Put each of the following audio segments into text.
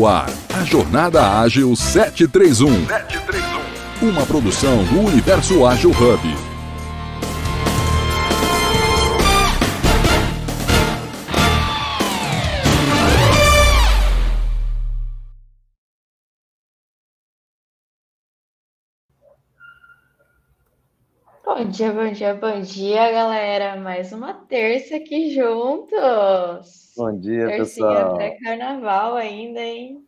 no ar, a Jornada Ágil 731. 731. Uma produção do Universo Ágil Hub. Bom dia, bom dia, bom dia, galera. Mais uma terça aqui juntos. Bom dia, Tercinha pessoal. pré-carnaval ainda, hein?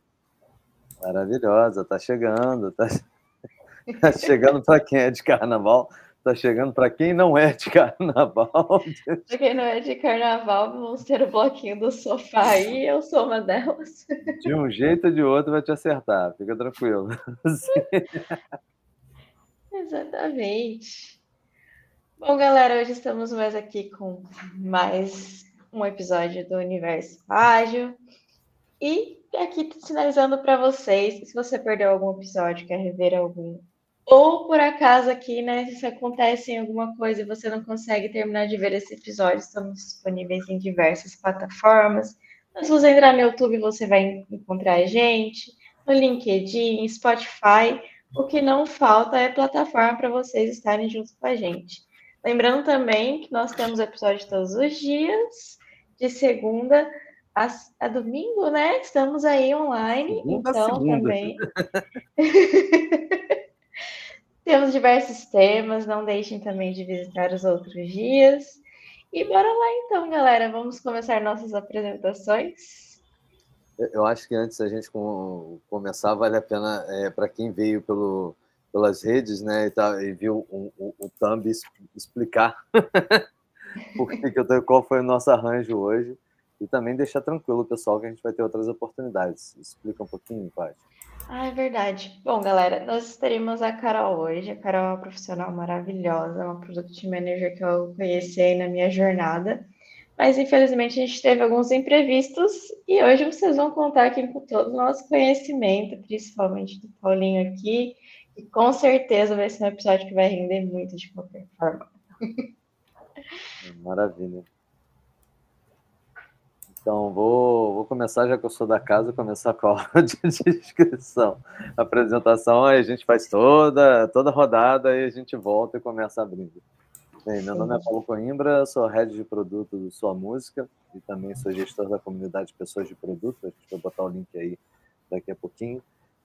Maravilhosa, tá chegando. Tá, tá chegando para quem é de carnaval, tá chegando para quem não é de carnaval. Para quem não é de carnaval, vamos ter o bloquinho do sofá aí, eu sou uma delas. De um jeito ou de outro vai te acertar, fica tranquilo. Exatamente. Bom, galera, hoje estamos mais aqui com mais um episódio do Universo Ágil. E aqui sinalizando para vocês, se você perdeu algum episódio, quer rever algum, ou por acaso aqui, né, se acontece alguma coisa e você não consegue terminar de ver esse episódio, estamos disponíveis em diversas plataformas. Mas se você entrar no YouTube, você vai encontrar a gente, no LinkedIn, Spotify. O que não falta é plataforma para vocês estarem juntos com a gente. Lembrando também que nós temos episódio todos os dias, de segunda a, a domingo, né? Estamos aí online, segunda então também. temos diversos temas, não deixem também de visitar os outros dias. E bora lá então, galera, vamos começar nossas apresentações. Eu acho que antes a gente começar, vale a pena é, para quem veio pelo, pelas redes, né, e, tá, e viu o, o, o Thumb explicar que eu qual foi o nosso arranjo hoje e também deixar tranquilo, pessoal, que a gente vai ter outras oportunidades. Explica um pouquinho, Paty. Ah, é verdade. Bom, galera, nós teremos a Carol hoje. A Carol é uma profissional maravilhosa, uma product manager que eu conheci aí na minha jornada. Mas infelizmente a gente teve alguns imprevistos e hoje vocês vão contar aqui com todo o nosso conhecimento, principalmente do Paulinho aqui, e com certeza vai ser um episódio que vai render muito de qualquer forma. Maravilha. Então, vou, vou começar, já que eu sou da casa, começar com a aula de inscrição. A apresentação, aí a gente faz toda, toda rodada e a gente volta e começa abrindo. Bem, meu nome é Paulo Coimbra, sou head de produto do Sua Música e também sou gestor da comunidade Pessoas de Produto. Vai botar o link aí daqui a pouquinho.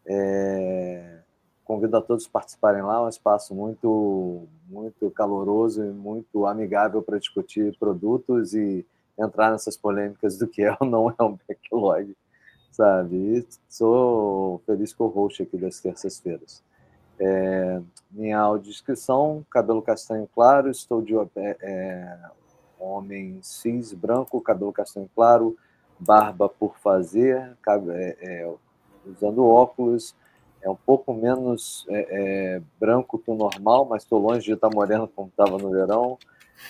É... Convido a todos a participarem lá, é um espaço muito, muito caloroso e muito amigável para discutir produtos e entrar nessas polêmicas do que é ou não é um backlog, sabe? E sou feliz com o host aqui das terças-feiras. É, minha audiodescrição, cabelo castanho claro, estou de é, é, homem cis, branco, cabelo castanho claro, barba por fazer, é, é, usando óculos, é um pouco menos é, é, branco que o normal, mas estou longe de estar moreno como estava no verão.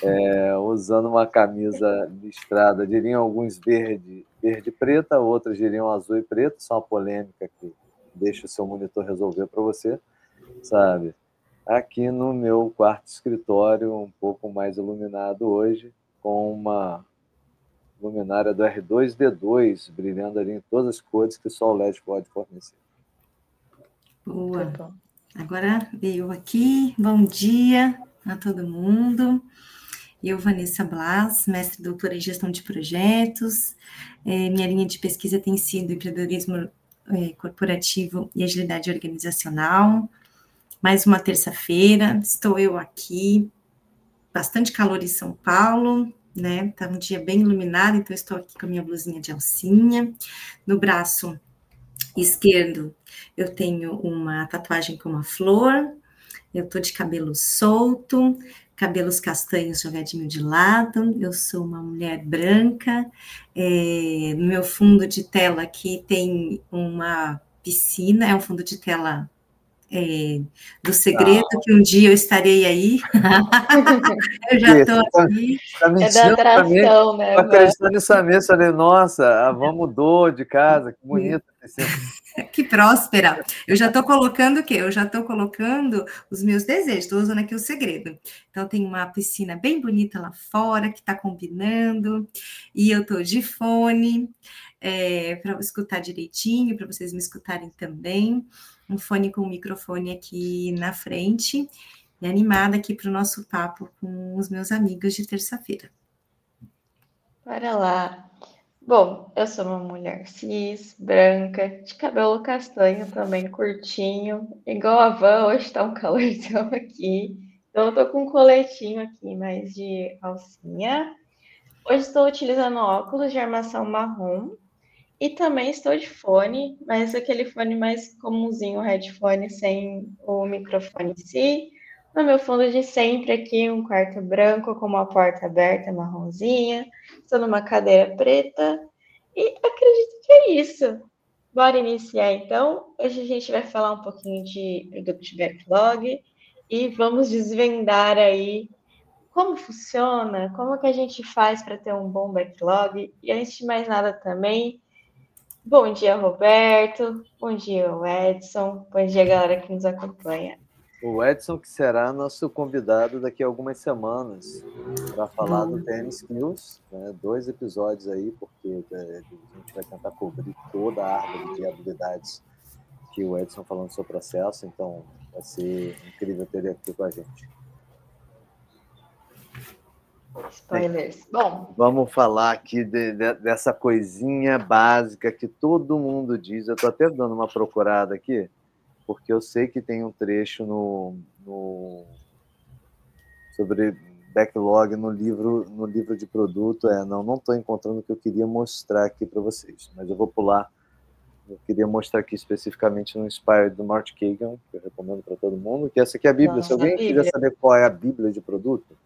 É, usando uma camisa listrada, diriam alguns verde, verde preta, outros diriam azul e preto, só uma polêmica que deixa o seu monitor resolver para você, sabe? Aqui no meu quarto escritório, um pouco mais iluminado hoje, com uma luminária do R2D2 brilhando ali em todas as cores que só o LED pode fornecer. Boa. Tá Agora veio aqui. Bom dia a todo mundo. Eu, Vanessa Blas, mestre doutora em gestão de projetos. É, minha linha de pesquisa tem sido empreendedorismo é, corporativo e agilidade organizacional. Mais uma terça-feira, estou eu aqui. Bastante calor em São Paulo, né? Tá um dia bem iluminado, então estou aqui com a minha blusinha de alcinha. No braço esquerdo, eu tenho uma tatuagem com uma flor, eu tô de cabelo solto, cabelos castanhos jogadinho de lado, eu sou uma mulher branca, é, no meu fundo de tela aqui tem uma piscina, é um fundo de tela é, do segredo, ah. que um dia eu estarei aí. eu já estou aqui. Tá é da atração, né? Estou acreditando nisso mesmo. Falei, nossa, a avó mudou de casa, que bonita. que próspera. Eu já estou colocando o quê? Eu já estou colocando os meus desejos, estou usando aqui o segredo. Então, tem uma piscina bem bonita lá fora, que está combinando, e eu estou de fone, é, para escutar direitinho, para vocês me escutarem também. Um fone com um microfone aqui na frente, e animada aqui para o nosso papo com os meus amigos de terça-feira. Para lá. Bom, eu sou uma mulher cis, branca, de cabelo castanho também, curtinho, igual a Van, hoje tá um calorzão aqui. Então eu tô com um coletinho aqui, mais de alcinha. Hoje estou utilizando óculos de armação marrom e também estou de fone, mas aquele fone mais comumzinho, headphone, sem o microfone em si. No meu fundo de sempre aqui, um quarto branco com uma porta aberta marronzinha. Estou numa cadeira preta e acredito que é isso. Bora iniciar então. Hoje a gente vai falar um pouquinho de Product Backlog e vamos desvendar aí como funciona, como que a gente faz para ter um bom backlog. E antes de mais nada também, bom dia Roberto, bom dia Edson, bom dia galera que nos acompanha. O Edson, que será nosso convidado daqui a algumas semanas para falar do TN Skills, né? dois episódios aí, porque é, a gente vai tentar cobrir toda a árvore de habilidades que o Edson falando no seu processo, então vai ser incrível ter ele aqui com a gente. Spoilers. Bom, vamos falar aqui de, de, dessa coisinha básica que todo mundo diz. Eu estou até dando uma procurada aqui porque eu sei que tem um trecho no, no sobre backlog no livro no livro de produto. É não não estou encontrando o que eu queria mostrar aqui para vocês mas eu vou pular. Eu queria mostrar aqui especificamente no Inspired do Mark Kagan que eu recomendo para todo mundo que essa aqui é a Bíblia. Nossa, se alguém quiser saber qual é a Bíblia de produto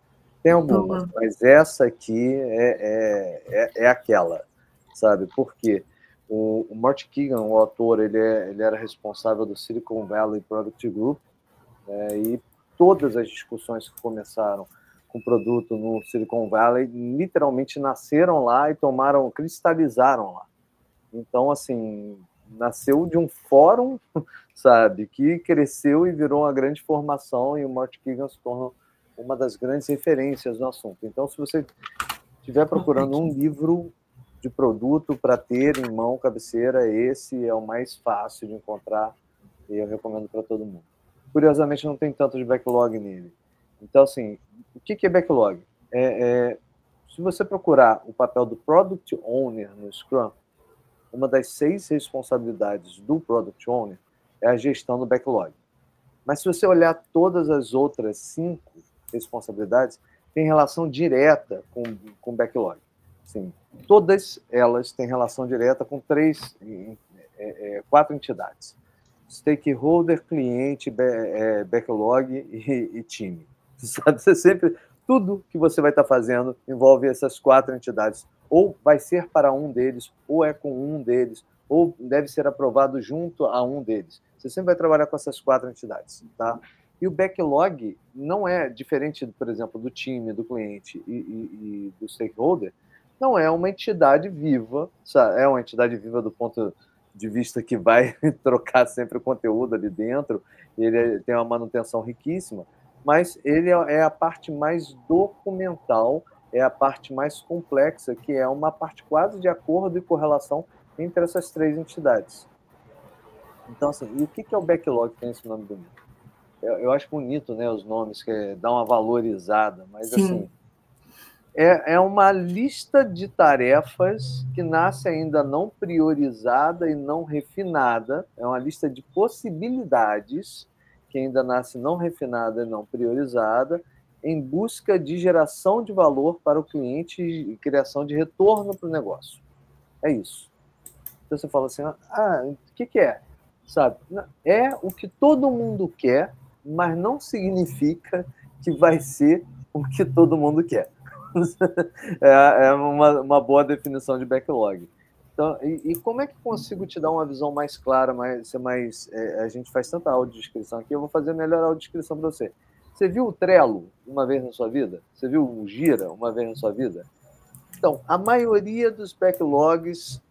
tem algumas mas essa aqui é, é, é, é aquela sabe? Por quê o, o Marty Keegan, o autor, ele, é, ele era responsável do Silicon Valley Product Group é, e todas as discussões que começaram com o produto no Silicon Valley literalmente nasceram lá e tomaram, cristalizaram lá. Então, assim, nasceu de um fórum, sabe, que cresceu e virou uma grande formação e o Marty Keegan se tornou uma das grandes referências no assunto. Então, se você estiver procurando um livro de produto para ter em mão cabeceira, esse é o mais fácil de encontrar e eu recomendo para todo mundo. Curiosamente, não tem tanto de backlog nele. Então, assim, o que é backlog? É, é, se você procurar o papel do Product Owner no Scrum, uma das seis responsabilidades do Product Owner é a gestão do backlog. Mas se você olhar todas as outras cinco responsabilidades, tem relação direta com o backlog. Sim, todas elas têm relação direta com três, é, é, quatro entidades: stakeholder, cliente, é, backlog e, time. Sabe? Você sempre tudo que você vai estar fazendo envolve essas quatro entidades. Ou vai ser para um deles, ou é com um deles, ou deve ser aprovado junto a um deles. Você sempre vai trabalhar com essas quatro entidades, tá? E o backlog não é diferente, por exemplo, do time, do cliente e, e, e do stakeholder não é uma entidade viva, sabe? é uma entidade viva do ponto de vista que vai trocar sempre o conteúdo ali dentro, ele tem uma manutenção riquíssima, mas ele é, é a parte mais documental, é a parte mais complexa, que é uma parte quase de acordo e correlação entre essas três entidades. Então, assim, e o que é o backlog tem esse nome bonito? Eu, eu acho bonito, né, os nomes, que dá uma valorizada, mas Sim. assim é, é uma lista de tarefas que nasce ainda não priorizada e não refinada, é uma lista de possibilidades que ainda nasce não refinada e não priorizada, em busca de geração de valor para o cliente e criação de retorno para o negócio. É isso. Então você fala assim: ah, o que, que é? Sabe? É o que todo mundo quer, mas não significa que vai ser o que todo mundo quer. é, é uma, uma boa definição de backlog. Então, e, e, como é que consigo te dar uma visão mais clara, mais, ser mais, é, a gente faz tanta audiodescrição aqui, eu vou fazer a melhor audiodescrição para você. Você viu o Trello uma vez na sua vida? Você viu o Gira uma vez na sua vida? Então, a maioria dos backlogs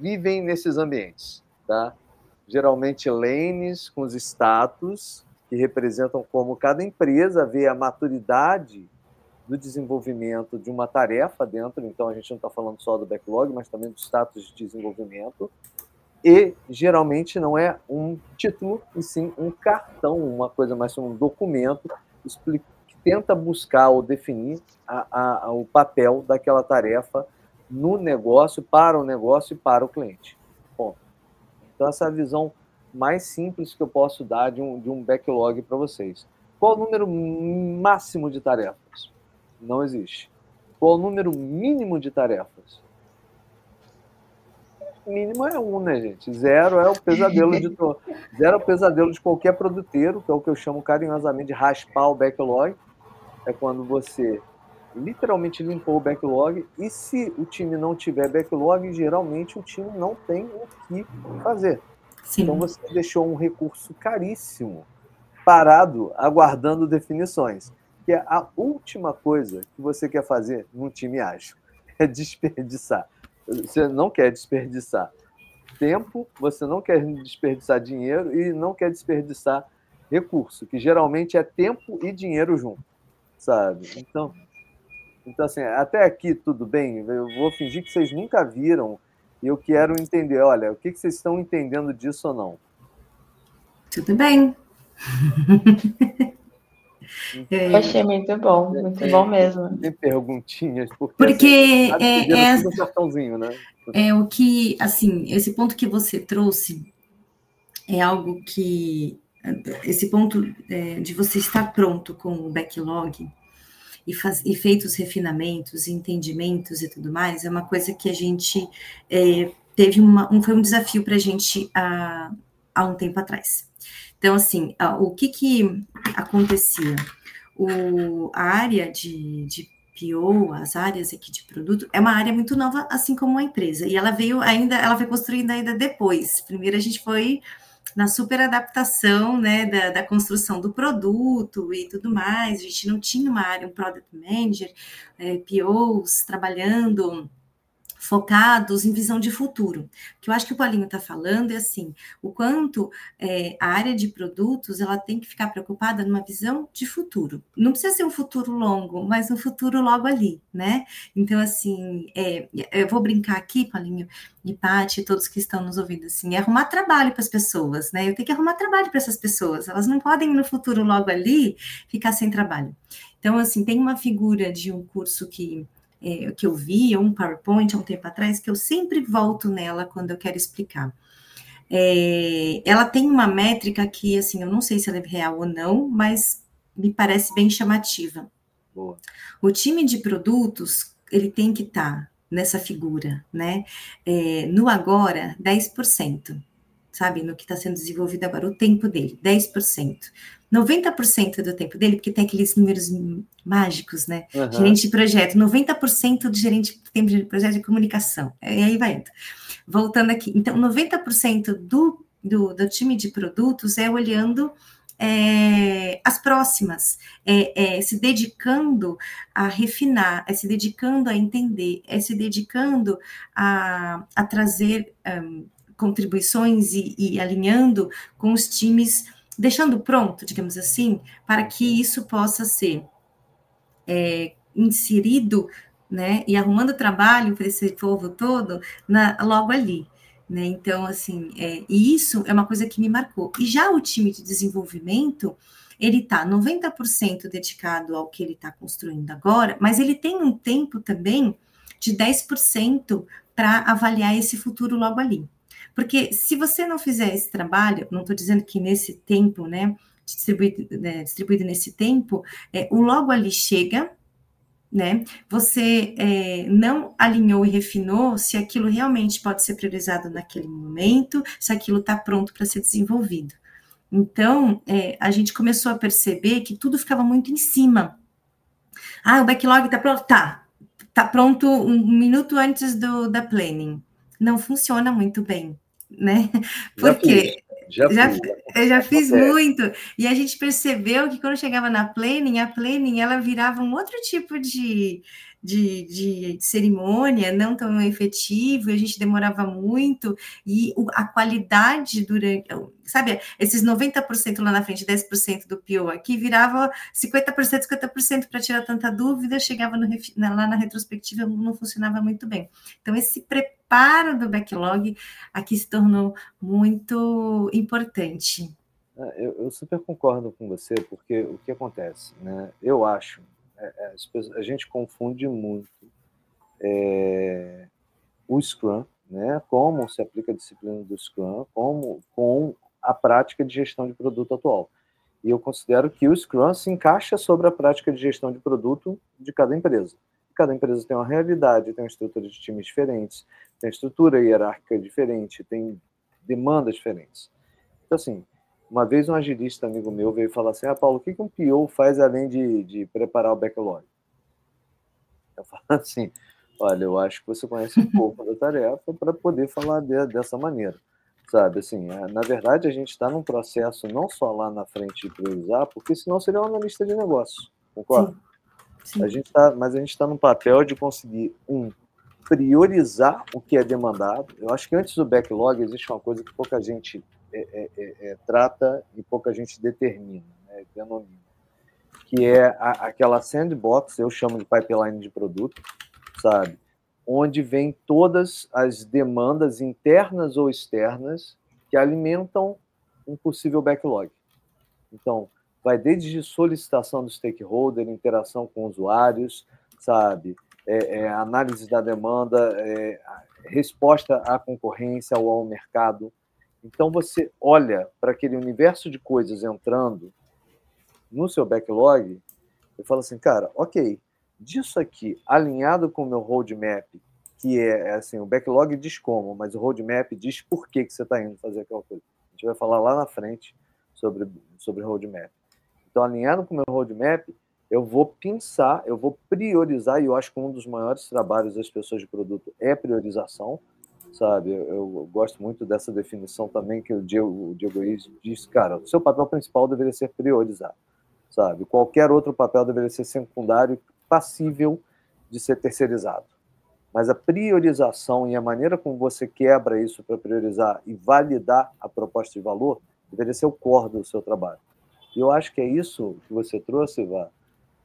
vivem nesses ambientes. tá? Geralmente lanes com os status, que representam como cada empresa vê a maturidade do desenvolvimento de uma tarefa dentro, então a gente não está falando só do backlog, mas também do status de desenvolvimento, e geralmente não é um título, e sim um cartão, uma coisa mais um documento que tenta buscar ou definir a, a, a, o papel daquela tarefa no negócio, para o negócio e para o cliente. Bom, então essa é a visão mais simples que eu posso dar de um, de um backlog para vocês. Qual o número máximo de tarefas? Não existe. Qual o número mínimo de tarefas? Mínimo é um, né, gente? Zero é o pesadelo de zero é o pesadelo de qualquer produteiro, que é o que eu chamo carinhosamente de raspar o backlog. É quando você literalmente limpou o backlog e se o time não tiver backlog, geralmente o time não tem o que fazer. Sim. Então você deixou um recurso caríssimo parado, aguardando definições. Que é a última coisa que você quer fazer num time ágil. É desperdiçar. Você não quer desperdiçar tempo, você não quer desperdiçar dinheiro e não quer desperdiçar recurso, que geralmente é tempo e dinheiro junto, sabe? Então, então assim, até aqui tudo bem. Eu vou fingir que vocês nunca viram e eu quero entender, olha, o que, vocês estão entendendo disso ou não? Tudo bem. É... Eu achei muito bom, muito é, bom mesmo. Tem perguntinhas, porque, porque assim, é, é, cartãozinho, né? é o que, assim, esse ponto que você trouxe é algo que, esse ponto é, de você estar pronto com o backlog, e, faz, e feitos refinamentos, entendimentos e tudo mais, é uma coisa que a gente é, teve uma, um, foi um desafio para a gente há, há um tempo atrás. Então, assim, o que que acontecia? O, a área de, de PO, as áreas aqui de produto, é uma área muito nova, assim como a empresa. E ela veio ainda, ela foi construindo ainda depois. Primeiro a gente foi na super adaptação né, da, da, construção do produto e tudo mais. A gente não tinha uma área, um product manager, é, POs trabalhando focados em visão de futuro. O que eu acho que o Paulinho está falando é assim, o quanto é, a área de produtos ela tem que ficar preocupada numa visão de futuro. Não precisa ser um futuro longo, mas um futuro logo ali, né? Então, assim, é, eu vou brincar aqui, Paulinho, e Paty, todos que estão nos ouvindo, assim, é arrumar trabalho para as pessoas, né? Eu tenho que arrumar trabalho para essas pessoas, elas não podem no futuro logo ali ficar sem trabalho. Então, assim, tem uma figura de um curso que é, que eu vi, um PowerPoint há um tempo atrás, que eu sempre volto nela quando eu quero explicar. É, ela tem uma métrica que, assim, eu não sei se ela é real ou não, mas me parece bem chamativa. Boa. O time de produtos, ele tem que estar tá nessa figura, né? É, no agora, 10%, sabe? No que está sendo desenvolvido agora, o tempo dele, 10%. 90% do tempo dele, porque tem aqueles números mágicos, né? Uhum. Gerente de projeto, 90% do gerente do tempo de projeto de comunicação. E aí vai indo. Voltando aqui. Então, 90% do, do, do time de produtos é olhando é, as próximas, é, é, se dedicando a refinar, é se dedicando a entender, é se dedicando a, a trazer um, contribuições e, e alinhando com os times deixando pronto, digamos assim, para que isso possa ser é, inserido, né, e arrumando trabalho para esse povo todo na, logo ali. Né? Então, assim, é, e isso é uma coisa que me marcou. E já o time de desenvolvimento, ele está 90% dedicado ao que ele está construindo agora, mas ele tem um tempo também de 10% para avaliar esse futuro logo ali. Porque se você não fizer esse trabalho, não estou dizendo que nesse tempo, né, distribuído, né, distribuído nesse tempo, é, o logo ali chega, né? Você é, não alinhou e refinou se aquilo realmente pode ser priorizado naquele momento, se aquilo está pronto para ser desenvolvido. Então, é, a gente começou a perceber que tudo ficava muito em cima. Ah, o backlog está pronto? Tá. Está pronto um minuto antes do, da planning. Não funciona muito bem né? Porque já, já, fiz, eu já fiz muito. E a gente percebeu que quando chegava na planning, a planning ela virava um outro tipo de, de, de cerimônia, não tão efetivo, a gente demorava muito, e a qualidade durante, sabe, esses 90% lá na frente, 10% do PO aqui, virava 50%, 50% para tirar tanta dúvida, chegava no, lá na retrospectiva, não funcionava muito bem. Então, esse preparo do backlog aqui se tornou muito importante. É, eu, eu, super concordo com você, porque o que acontece, né? Eu acho, a gente confunde muito é, o Scrum, né? Como se aplica a disciplina do Scrum, como com a prática de gestão de produto atual. E eu considero que o Scrum se encaixa sobre a prática de gestão de produto de cada empresa. Cada empresa tem uma realidade, tem uma estrutura de times diferentes, tem estrutura hierárquica diferente, tem demandas diferentes. Então, assim, uma vez um agilista amigo meu veio falar assim: Ah, Paulo, o que um PO faz além de, de preparar o backlog? Eu falo assim: Olha, eu acho que você conhece um pouco da tarefa para poder falar de, dessa maneira. Sabe, assim, é, na verdade, a gente está num processo não só lá na frente de priorizar, porque senão seria um analista de negócio, concorda? Sim. Sim. A gente tá, mas a gente está no papel de conseguir, um, priorizar o que é demandado. Eu acho que antes do backlog existe uma coisa que pouca gente é, é, é, é, trata e pouca gente determina, né, denomina, que é a, aquela sandbox, eu chamo de pipeline de produto, sabe? Onde vem todas as demandas internas ou externas que alimentam um possível backlog. Então, vai desde solicitação do stakeholder, interação com usuários, sabe? É, é, análise da demanda, é, resposta à concorrência ou ao mercado, então você olha para aquele universo de coisas entrando no seu backlog e fala assim, cara, ok, disso aqui alinhado com o meu roadmap, que é, é assim, o backlog diz como, mas o roadmap diz por que, que você está indo fazer aquela coisa. A gente vai falar lá na frente sobre, sobre roadmap. Então, alinhado com o meu roadmap, eu vou pensar, eu vou priorizar, e eu acho que um dos maiores trabalhos das pessoas de produto é priorização, sabe? Eu, eu, gosto muito dessa definição também que o Diego, o Diego Reis diz, cara, o seu papel principal deveria ser priorizar, sabe? Qualquer outro papel deveria ser secundário, passível de ser terceirizado. Mas a priorização e a maneira como você quebra isso para priorizar e validar a proposta de valor deveria ser o core do seu trabalho. E eu acho que é isso que você trouxe, Vá,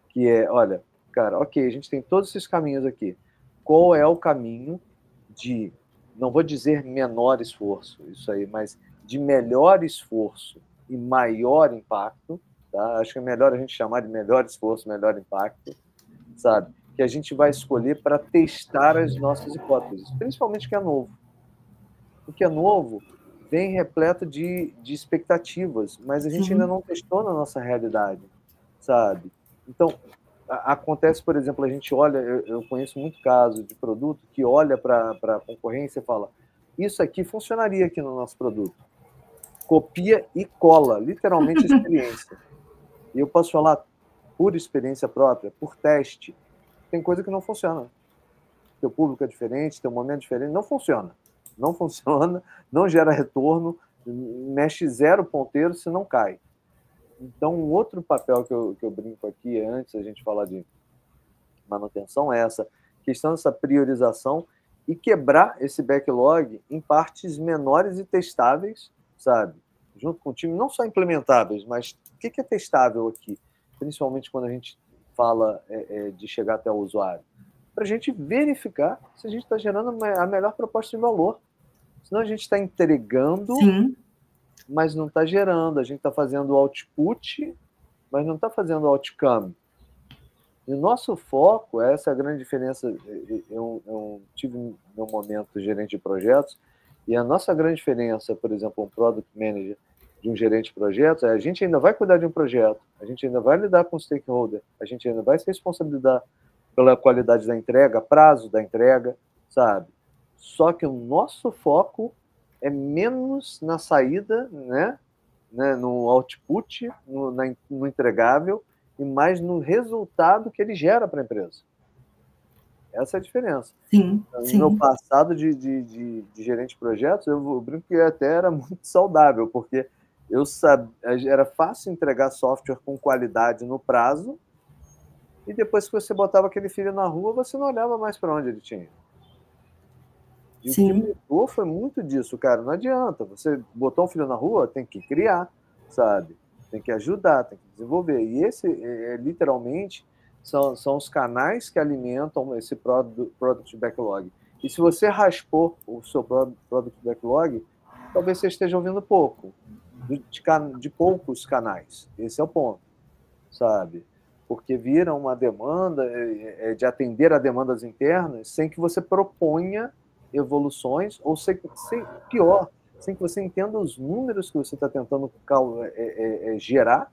que é, olha, cara, ok, a gente tem todos esses caminhos aqui. Qual é o caminho de não vou dizer menor esforço, isso aí, mas de melhor esforço e maior impacto, tá? Acho que é melhor a gente chamar de melhor esforço, melhor impacto, sabe? Que a gente vai escolher para testar as nossas hipóteses, principalmente o que é novo. O que é novo vem repleto de, de expectativas, mas a gente Sim. ainda não testou na nossa realidade, sabe? Então, acontece, por exemplo, a gente olha, eu, conheço muito caso de produto que olha para a concorrência e fala: Isso aqui funcionaria aqui no nosso produto. Copia e cola, literalmente a experiência. e eu posso falar por experiência própria, por teste. Tem coisa que não funciona. Teu público é diferente, teu momento é diferente, não funciona. Não funciona, não gera retorno, mexe zero ponteiro se não cai. Então, um outro papel que eu, que eu brinco aqui, antes a gente falar de manutenção, é essa questão dessa priorização e quebrar esse backlog em partes menores e testáveis, sabe? Junto com o time, não só implementáveis, mas o que é testável aqui? Principalmente quando a gente fala é, é, de chegar até o usuário. Para a gente verificar se a gente está gerando a melhor proposta de valor. Senão a gente está entregando Sim mas não está gerando. A gente está fazendo output, mas não está fazendo outcome. E o nosso foco, essa é a grande diferença. Eu, eu tive meu momento gerente de projetos, e a nossa grande diferença, por exemplo, um product manager de um gerente de projetos, é a gente ainda vai cuidar de um projeto, a gente ainda vai lidar com o stakeholder, a gente ainda vai se responsabilizar pela qualidade da entrega, prazo da entrega, sabe? Só que o nosso foco é menos na saída, né? né no output, no, na, no entregável, e mais no resultado que ele gera para a empresa. Essa é a diferença. Sim, no sim. meu passado de, de, de, de, gerente de projetos, eu, eu brinco que até era muito saudável, porque eu sabia, era fácil entregar software com qualidade no prazo, e depois que você botava aquele filho na rua, você não olhava mais para onde ele tinha. E Sim. o que mudou foi muito disso, cara. Não adianta. Você botou um filho na rua, tem que criar, sabe? Tem que ajudar, tem que desenvolver. E esse, é, é, literalmente, são, são os canais que alimentam esse product, product backlog. E se você raspou o seu product backlog, talvez você esteja ouvindo pouco, de, de poucos canais. Esse é o ponto, sabe? Porque vira uma demanda é, de atender a demandas internas sem que você proponha evoluções, ou sem, sem, pior, sem que você entenda os números que você está tentando é, é, é, gerar,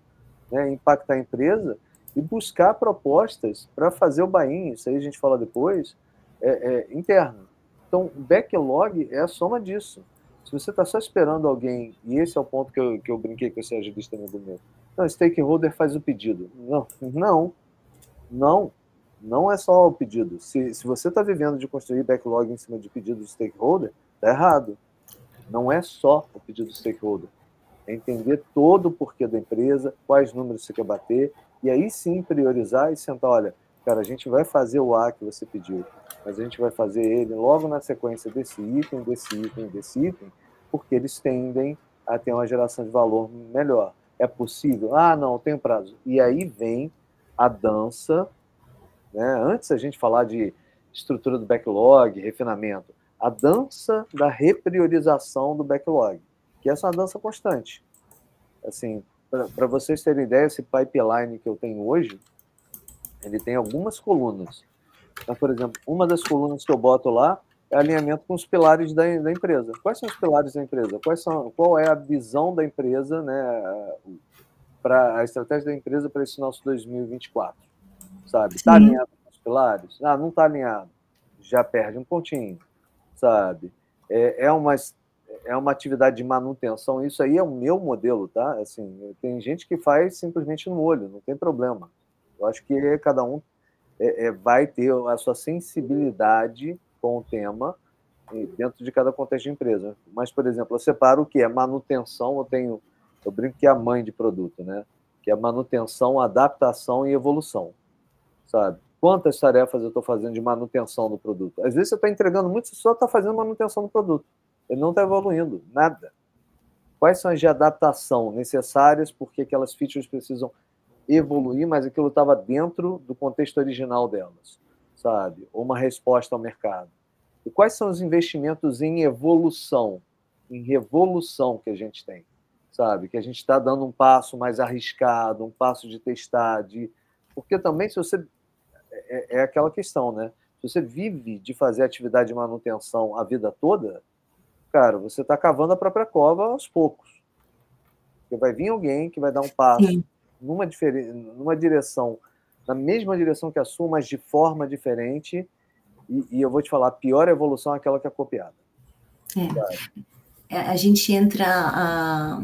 né, impactar a empresa, e buscar propostas para fazer o buy isso aí a gente fala depois, é, é, interno. Então, backlog é a soma disso. Se você está só esperando alguém, e esse é o ponto que eu, que eu brinquei com esse agilista do meu, não, stakeholder faz o pedido. Não, não, não. Não é só o pedido. Se, se você está vivendo de construir backlog em cima de pedido do stakeholder, está errado. Não é só o pedido do stakeholder. É entender todo o porquê da empresa, quais números você quer bater, e aí sim priorizar e sentar, olha, cara, a gente vai fazer o A que você pediu, mas a gente vai fazer ele logo na sequência desse item, desse item, desse item, porque eles tendem a ter uma geração de valor melhor. É possível? Ah, não, tem prazo. E aí vem a dança né? Antes a gente falar de estrutura do backlog, refinamento, a dança da repriorização do backlog, que essa é uma dança constante. Assim, para vocês terem ideia, esse pipeline que eu tenho hoje, ele tem algumas colunas. Então, por exemplo, uma das colunas que eu boto lá é alinhamento com os pilares da, da empresa. Quais são os pilares da empresa? Quais são, qual é a visão da empresa, né, para a estratégia da empresa para esse nosso 2024? Sabe? Está alinhado com os pilares? Ah, não está alinhado. Já perde um pontinho, sabe? É, é, uma, é uma atividade de manutenção. Isso aí é o meu modelo, tá? Assim, tem gente que faz simplesmente no olho, não tem problema. Eu acho que cada um é, é, vai ter a sua sensibilidade com o tema dentro de cada contexto de empresa. Mas, por exemplo, eu separo o que é manutenção, eu tenho, eu brinco que é a mãe de produto, né? Que é manutenção, adaptação e evolução sabe? Quantas tarefas eu estou fazendo de manutenção do produto? Às vezes você está entregando muito, você só está fazendo manutenção do produto. Ele não está evoluindo, nada. Quais são as de adaptação necessárias, porque aquelas features precisam evoluir, mas aquilo estava dentro do contexto original delas, sabe? Ou uma resposta ao mercado. E quais são os investimentos em evolução, em revolução que a gente tem, sabe? Que a gente está dando um passo mais arriscado, um passo de testar, de porque também se você é, é, aquela questão, né? Se você vive de fazer atividade de manutenção a vida toda, cara, você está cavando a própria cova aos poucos. Porque vai vir alguém que vai dar um passo numa, numa direção, na mesma direção que a sua, mas de forma diferente. E, e eu vou te falar, a pior evolução é aquela que é copiada. É. é a gente entra a,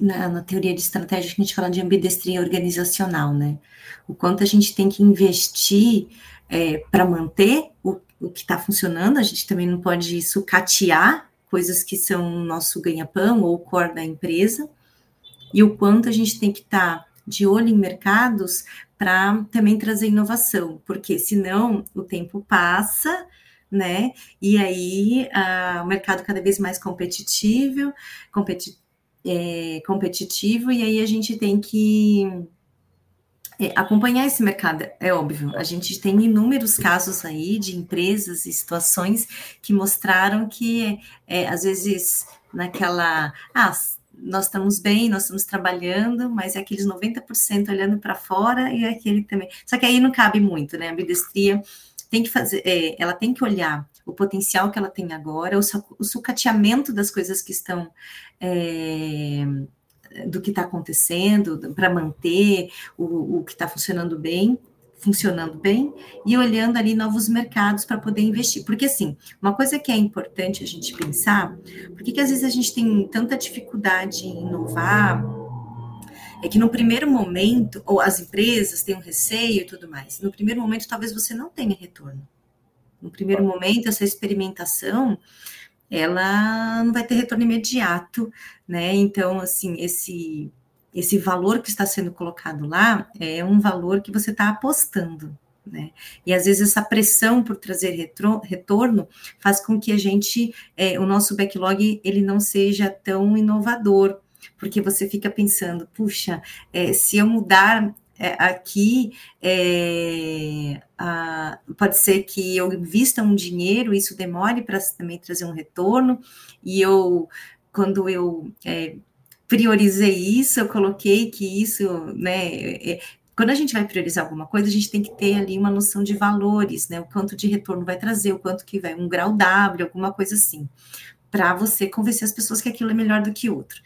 na, na, teoria de estratégia a gente fala de ambidestria organizacional, né? O quanto a gente tem que investir é, para manter o, o que está funcionando, a gente também não pode sucatear coisas que são nosso ganha-pão ou core da empresa, e o quanto a gente tem que estar tá de olho em mercados para também trazer inovação, porque senão o tempo passa, né? E aí a, o mercado cada vez mais competitivo, competitivo é, competitivo, e aí a gente tem que é, acompanhar esse mercado, é óbvio. A gente tem inúmeros casos aí de empresas e situações que mostraram que, é, às vezes, naquela. Ah, nós estamos bem, nós estamos trabalhando, mas é aqueles 90% olhando para fora e aquele também. Só que aí não cabe muito, né? A bidestria tem que fazer, é, ela tem que olhar o potencial que ela tem agora, o, sucateamento das coisas que estão é, do que está acontecendo para manter o, o que está funcionando bem, funcionando bem e olhando ali novos mercados para poder investir. Porque, assim, uma coisa que é importante a gente pensar, porque que às vezes a gente tem tanta dificuldade em inovar, é que no primeiro momento, ou as empresas têm um receio e tudo mais, no primeiro momento talvez você não tenha retorno. No primeiro momento, essa experimentação, ela não vai ter retorno imediato, né? Então, assim, esse esse valor que está sendo colocado lá é um valor que você está apostando. Né? E às vezes essa pressão por trazer retro, retorno faz com que a gente, é, o nosso backlog, ele não seja tão inovador, porque você fica pensando, puxa, é, se eu mudar é, aqui é, a, pode ser que eu invista um dinheiro, isso demore para também trazer um retorno, e eu, quando eu é, priorizei isso, eu coloquei que isso, né, é, quando a gente vai priorizar alguma coisa, a gente tem que ter ali uma noção de valores, né, o quanto de retorno vai trazer, o quanto que vai, um grau W, alguma coisa assim, para você convencer as pessoas que aquilo é melhor do que outro.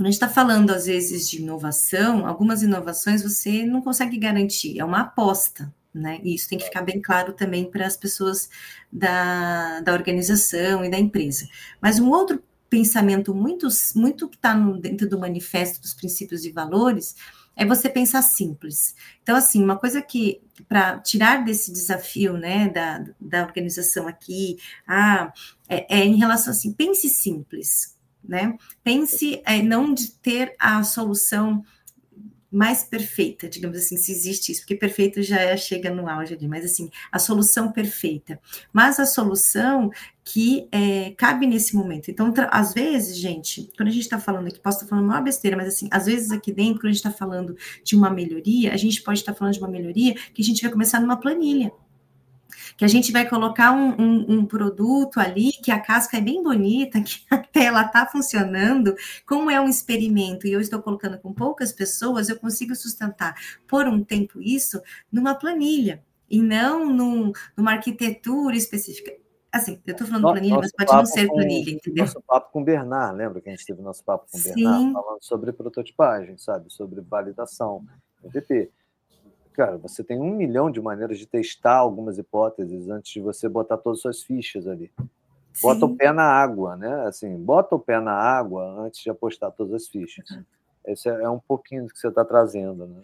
Quando a gente está falando, às vezes, de inovação, algumas inovações você não consegue garantir, é uma aposta, né? E isso tem que ficar bem claro também para as pessoas da, da organização e da empresa. Mas um outro pensamento muito, muito que está dentro do manifesto dos princípios e valores é você pensar simples. Então, assim, uma coisa que, para tirar desse desafio, né, da, da organização aqui, ah, é, é em relação assim, pense simples né? Pense é, não de ter a solução mais perfeita, digamos assim, se existe isso, porque perfeito já é, chega no auge ali, mas assim, a solução perfeita, mas a solução que é, cabe nesse momento. Então, às vezes, gente, quando a gente está falando aqui, posso estar tá falando uma besteira, mas assim, às vezes aqui dentro, quando a gente está falando de uma melhoria, a gente pode estar tá falando de uma melhoria que a gente vai começar numa planilha que a gente vai colocar um, um, um, produto ali, que a casca é bem bonita, que a tela está funcionando, como é um experimento e eu estou colocando com poucas pessoas, eu consigo sustentar por um tempo isso numa planilha e não num, numa arquitetura específica. Assim, eu estou falando planilha, mas pode não ser planilha, entendeu? Nosso papo com o Bernard, lembra que a gente teve nosso papo com o Bernard, falando sobre prototipagem, sabe? Sobre validação, MVP cara, você tem um milhão de maneiras de testar algumas hipóteses antes de você botar todas as suas fichas ali. Sim. Bota o pé na água, né? Assim, bota o pé na água antes de apostar todas as fichas. Uhum. Esse é um pouquinho do que você está trazendo, né?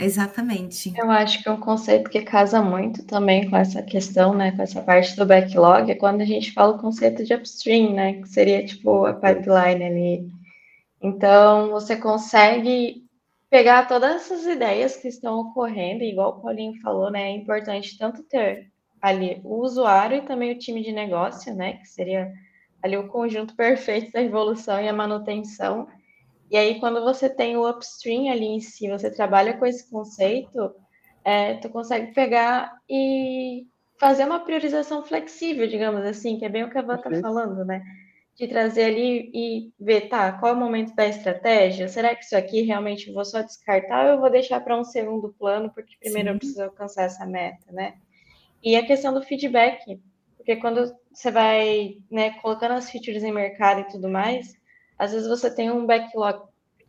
Exatamente. Eu acho que um conceito que casa muito também com essa questão, né, com essa parte do backlog, é quando a gente fala o conceito de upstream, né, que seria tipo a pipeline ali. Então, você consegue pegar todas essas ideias que estão ocorrendo, igual o Paulinho falou, né? É importante tanto ter ali o usuário e também o time de negócio, né? Que seria ali o conjunto perfeito da evolução e a manutenção. E aí, quando você tem o upstream ali em si, você trabalha com esse conceito, é, tu consegue pegar e fazer uma priorização flexível, digamos assim, que é bem o que a Van está falando, né? De trazer ali e ver, tá, qual é o momento da estratégia? Será que isso aqui realmente eu vou só descartar ou eu vou deixar para um segundo plano, porque primeiro Sim. eu preciso alcançar essa meta, né? E a questão do feedback, porque quando você vai, né, colocando as features em mercado e tudo mais, às vezes você tem um backlog,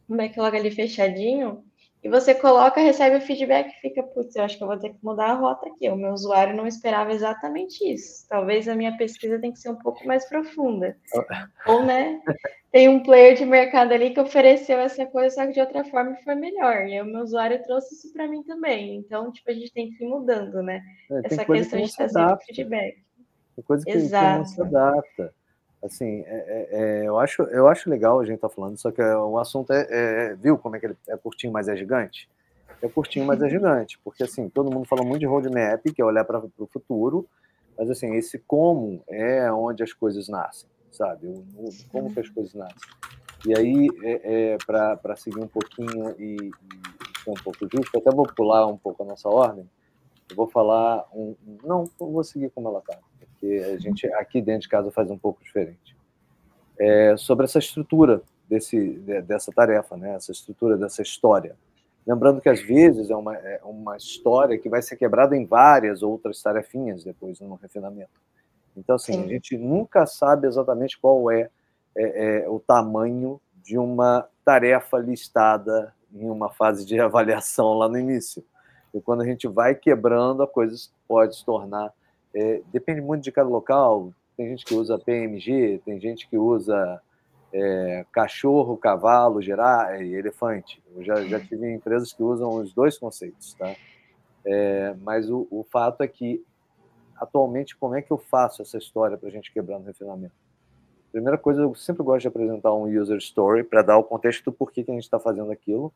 um backlog ali fechadinho, e você coloca, recebe o feedback e fica, putz, eu acho que eu vou ter que mudar a rota aqui. O meu usuário não esperava exatamente isso. Talvez a minha pesquisa tenha que ser um pouco mais profunda. Ou, né, tem um player de mercado ali que ofereceu essa coisa, só que de outra forma foi melhor. E o meu usuário trouxe isso para mim também. Então, tipo, a gente tem que ir mudando, né? É, essa questão que de trazer feedback. Tem coisa que, Exato. que não se adapta. Assim, é, é, é, eu, acho, eu acho legal a gente estar tá falando, só que o assunto é, é, Viu como é que ele é curtinho, mas é gigante? É curtinho, mas é gigante, porque assim, todo mundo fala muito de roadmap, que é olhar para o futuro, mas assim, esse como é onde as coisas nascem, sabe? O, o como que as coisas nascem. E aí, é, é para seguir um pouquinho e, e, ser um pouco justo, até vou pular um pouco a nossa ordem, eu vou falar um. Não, eu vou seguir como ela está que a gente aqui dentro de casa faz um pouco diferente. É sobre essa estrutura desse, dessa tarefa, né? essa estrutura dessa história. Lembrando que às vezes é uma, é uma história que vai ser quebrada em várias outras tarefinhas depois no refinamento. Então, assim, Sim. a gente nunca sabe exatamente qual é, é, é, o tamanho de uma tarefa listada em uma fase de avaliação lá no início. E quando a gente vai quebrando, a coisa pode se tornar é, depende muito de cada local. Tem gente que usa PMG, tem gente que usa é, cachorro, cavalo, gerar e elefante. Eu já, já tive empresas que usam os dois conceitos, tá? É, mas o, o, fato é que, atualmente, como é que eu faço essa história para a gente quebrar no refinamento? Primeira coisa, eu sempre gosto de apresentar um user story para dar o contexto do porquê que a gente está fazendo aquilo.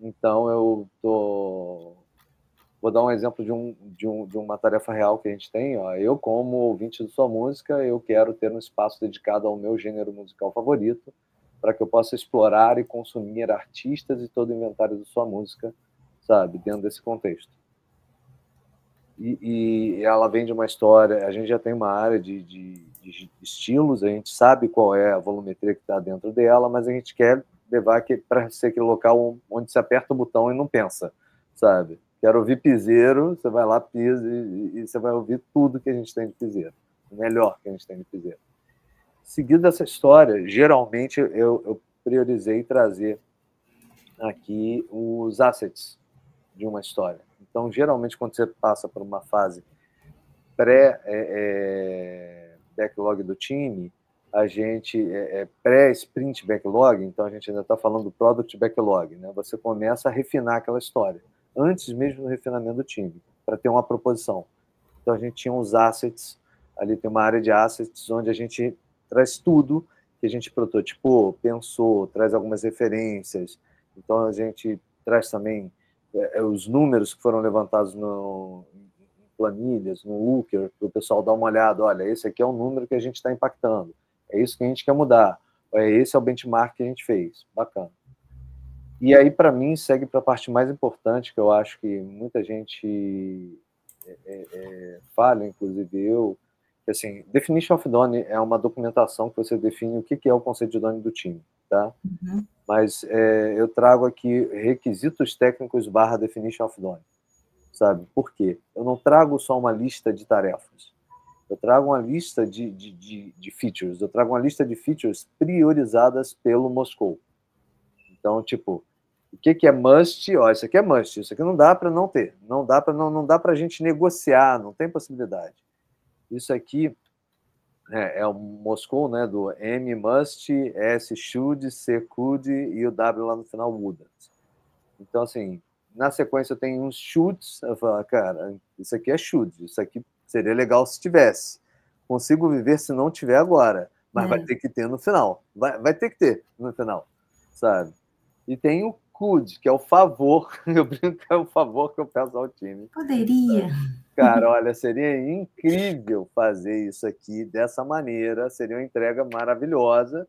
Então, eu tô... vou dar um exemplo de, um, de, um, de uma tarefa real que a gente tem. Ó. Eu, como ouvinte de sua música, eu quero ter um espaço dedicado ao meu gênero musical favorito, para que eu possa explorar e consumir artistas e todo o inventário de sua música, sabe, dentro desse contexto. E, e ela vem de uma história, a gente já tem uma área de, de de estilos, a gente sabe qual é a volumetria que está dentro dela, mas a gente quer levar para ser aquele local onde se aperta o botão e não pensa, sabe? Quero ouvir piseiro, você vai lá, pisa e, e você vai ouvir tudo que a gente tem de piseiro, o melhor que a gente tem de piseiro. Seguido dessa história, geralmente eu, eu priorizei trazer aqui os assets de uma história. Então, geralmente, quando você passa por uma fase pré- é, é do time, a gente é, é pré-sprint backlog, então a gente ainda está falando do product backlog, né? Você começa a refinar aquela história antes mesmo do refinamento do time, para ter uma proposição. Então a gente tinha uns assets, ali tem uma área de assets onde a gente traz tudo que a gente prototipou, pensou, traz algumas referências. Então a gente traz também é, é os números que foram levantados no, planilhas, no Looker, para o pessoal dar uma olhada, olha, esse aqui é o número que a gente está impactando, é isso que a gente quer mudar, é, esse é o benchmark que a gente fez, bacana. E aí, para mim, segue para a parte mais importante, que eu acho que muita gente é, é, é, fala, inclusive eu, que assim, Definition of Done é uma documentação que você define o que, que é o conceito de Done do time, tá? Uhum. Mas é, eu trago aqui requisitos técnicos barra Definition of Done sabe? Por quê? Eu não trago só uma lista de tarefas. Eu trago uma lista de, de, de, de features. Eu trago uma lista de features priorizadas pelo Moscou. Então, tipo, o que, que é must? Ó, isso aqui é must. Isso aqui não dá para não ter. Não dá para não, não dá para a gente negociar. Não tem possibilidade. Isso aqui é, é, o Moscou, né? Do M must, S should, C could e o W lá no final muda. Então, assim, na sequência tem uns chutes. Eu falo, cara, isso aqui é chute, isso aqui seria legal se tivesse. Consigo viver se não tiver agora, mas é. vai ter que ter no final. Vai, vai ter que ter no final, sabe? E tem o could, que é o favor. Eu brinco que é o favor que eu peço ao time. Poderia. Cara, olha, seria incrível fazer isso aqui dessa maneira. Seria uma entrega maravilhosa,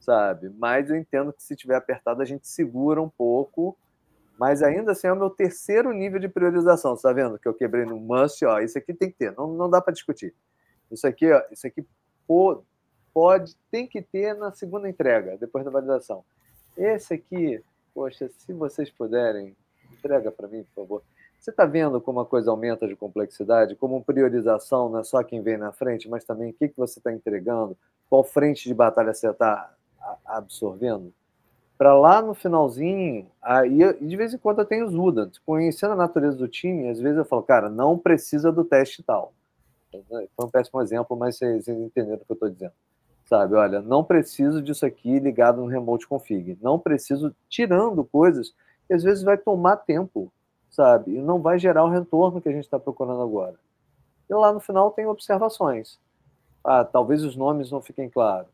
sabe? Mas eu entendo que se tiver apertado, a gente segura um pouco mas ainda assim é o meu terceiro nível de priorização. Você está vendo que eu quebrei no must? Ó, isso aqui tem que ter, não, não dá para discutir. Isso aqui, ó, isso aqui pô, pode, tem que ter na segunda entrega, depois da validação. Esse aqui, poxa, se vocês puderem, entrega para mim, por favor. Você está vendo como a coisa aumenta de complexidade, como priorização não é só quem vem na frente, mas também o que, que você está entregando, qual frente de batalha você está absorvendo? para lá no finalzinho, aí de vez em quando eu tenho os Udans. Conhecendo a natureza do time, às vezes eu falo, cara, não precisa do teste tal. Foi um péssimo exemplo, mas vocês entenderam o que eu estou dizendo. Sabe, olha, não preciso disso aqui ligado no remote config. Não preciso tirando coisas que às vezes vai tomar tempo, sabe? E não vai gerar o retorno que a gente está procurando agora. E lá no final tem observações. Ah, talvez os nomes não fiquem claros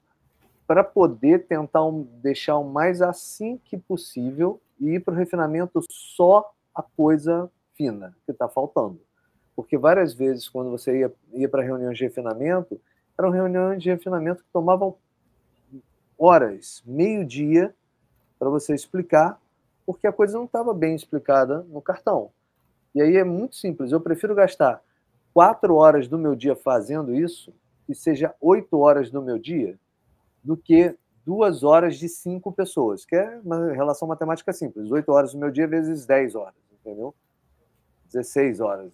para poder tentar deixar o mais assim que possível e ir para o refinamento só a coisa fina que está faltando. Porque várias vezes, quando você ia, ia para reuniões de refinamento, eram reuniões de refinamento que tomavam horas, meio-dia, para você explicar, porque a coisa não estava bem explicada no cartão. E aí é muito simples. Eu prefiro gastar quatro horas do meu dia fazendo isso, que seja oito horas do meu dia, do que duas horas de cinco pessoas, que é uma relação matemática simples. Oito horas do meu dia vezes dez horas, entendeu? 16 horas